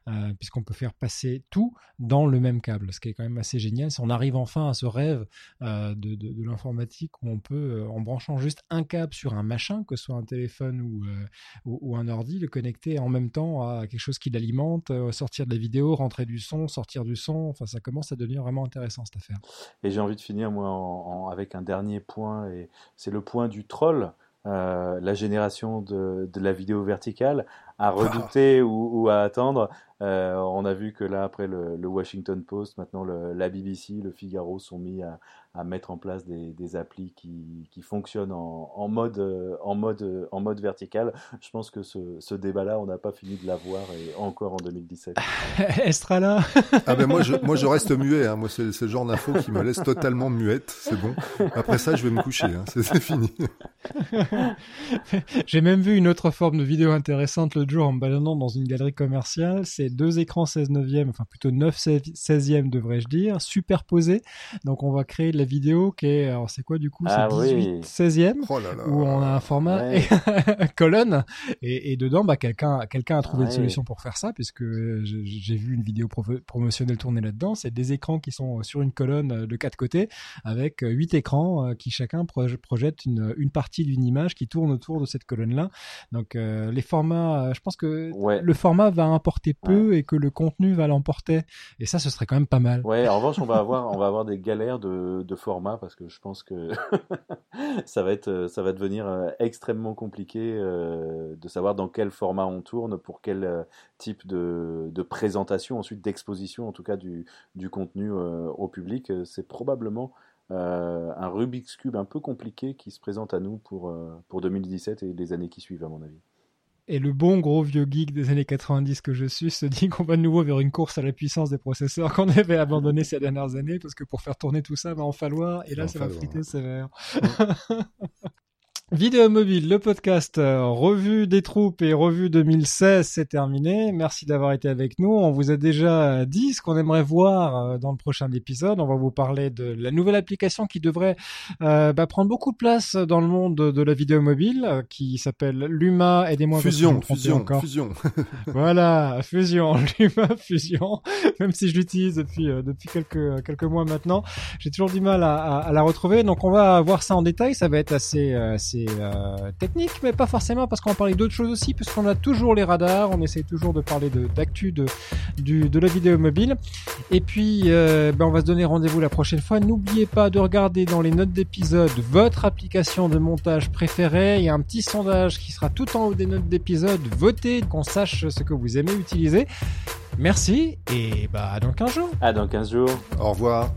euh, puisqu'on peut faire passer tout dans le même câble, ce qui est quand même assez génial. Si on arrive enfin à ce rêve euh, de, l'informatique où on peut, euh, en branchant juste un câble sur un machin, que ce soit un téléphone ou, euh, un ordi, le connecter en même temps à quelque chose qui l'alimente, euh, sortir de la vidéo, rentrer du son, sortir du son. Enfin, ça commence à devenir vraiment intéressant cette affaire. Et j'ai envie de finir moi avec un dernier point, et c'est le point du troll. Euh, la génération de, de, la vidéo verticale à redouter ou, ou, à attendre. Euh, on a vu que là, après le, le Washington Post, maintenant le, la BBC, le Figaro sont mis à, à mettre en place des, des applis qui, qui fonctionnent en, en, mode, en, mode, en mode vertical. Je pense que ce, ce débat-là, on n'a pas fini de l'avoir et encore en 2017. Estrala Ah ben moi je, moi je reste muet, hein. moi c'est le genre d'info qui me laisse totalement muette, c'est bon. Après ça je vais me coucher, hein. c'est fini. J'ai même vu une autre forme de vidéo intéressante l'autre jour en me baladant dans une galerie commerciale, c'est deux écrans 16 neuvième, enfin plutôt 9 16e devrais-je dire, superposés. Donc on va créer de la vidéo qui est, alors c'est quoi du coup? Ah, C'est 18 oui. 16e Oh là là. où on a un format Ouais. et- colonne et, et dedans bah quelqu'un quelqu'un a trouvé une solution pour faire ça puisque j'ai vu une vidéo promotionnelle tournée là-dedans. C'est des écrans qui sont sur une colonne de quatre côtés avec huit écrans euh, qui chacun proj- projette une, une partie d'une image qui tourne autour de cette colonne-là. Donc euh, les formats, euh, je pense que Ouais. le format va importer peu et que le contenu va l'emporter. Et ça, ce serait quand même pas mal. Ouais, en revanche, on va avoir, on va avoir des galères de, de format parce que je pense que ça va être, ça va devenir euh, extrêmement compliqué euh, de savoir dans quel format on tourne, pour quel euh, type de, de présentation, ensuite d'exposition, en tout cas du, du contenu au public. C'est probablement euh, un Rubik's Cube un peu compliqué qui se présente à nous pour, euh, pour 2017 et les années qui suivent, à mon avis. Et le bon gros vieux geek des années 90 que je suis se dit qu'on va de nouveau vers une course à la puissance des processeurs qu'on avait abandonné ces dernières années parce que pour faire tourner tout ça va en falloir et là ça va falloir, friter sévère. Vidéo mobile, le podcast euh, revue des troupes et revue 2016, c'est terminé. Merci d'avoir été avec nous. On vous a déjà dit ce qu'on aimerait voir euh, dans le prochain épisode. On va vous parler de la nouvelle application qui devrait euh, bah, prendre beaucoup de place dans le monde de, de la vidéo mobile, euh, qui s'appelle Luma. Aidez-moi. Fusion, fusion, encore. fusion. Voilà, Fusion, Luma Fusion. Même si je l'utilise depuis euh, depuis quelques quelques mois maintenant, j'ai toujours du mal à, à, à la retrouver. Donc on va voir ça en détail. Ça va être assez euh, assez euh, technique, mais pas forcément parce qu'on va parler d'autres choses aussi, puisqu'on a toujours les radars. On essaie toujours de parler de d'actu de la vidéo mobile. Et puis euh, ben on va se donner rendez-vous la prochaine fois. N'oubliez pas de regarder dans les notes d'épisode votre application de montage préférée. Il y a un petit sondage qui sera tout en haut des notes d'épisode. Votez, qu'on sache ce que vous aimez utiliser. Merci et bah à dans 15 jours. À dans 15 jours. Au revoir.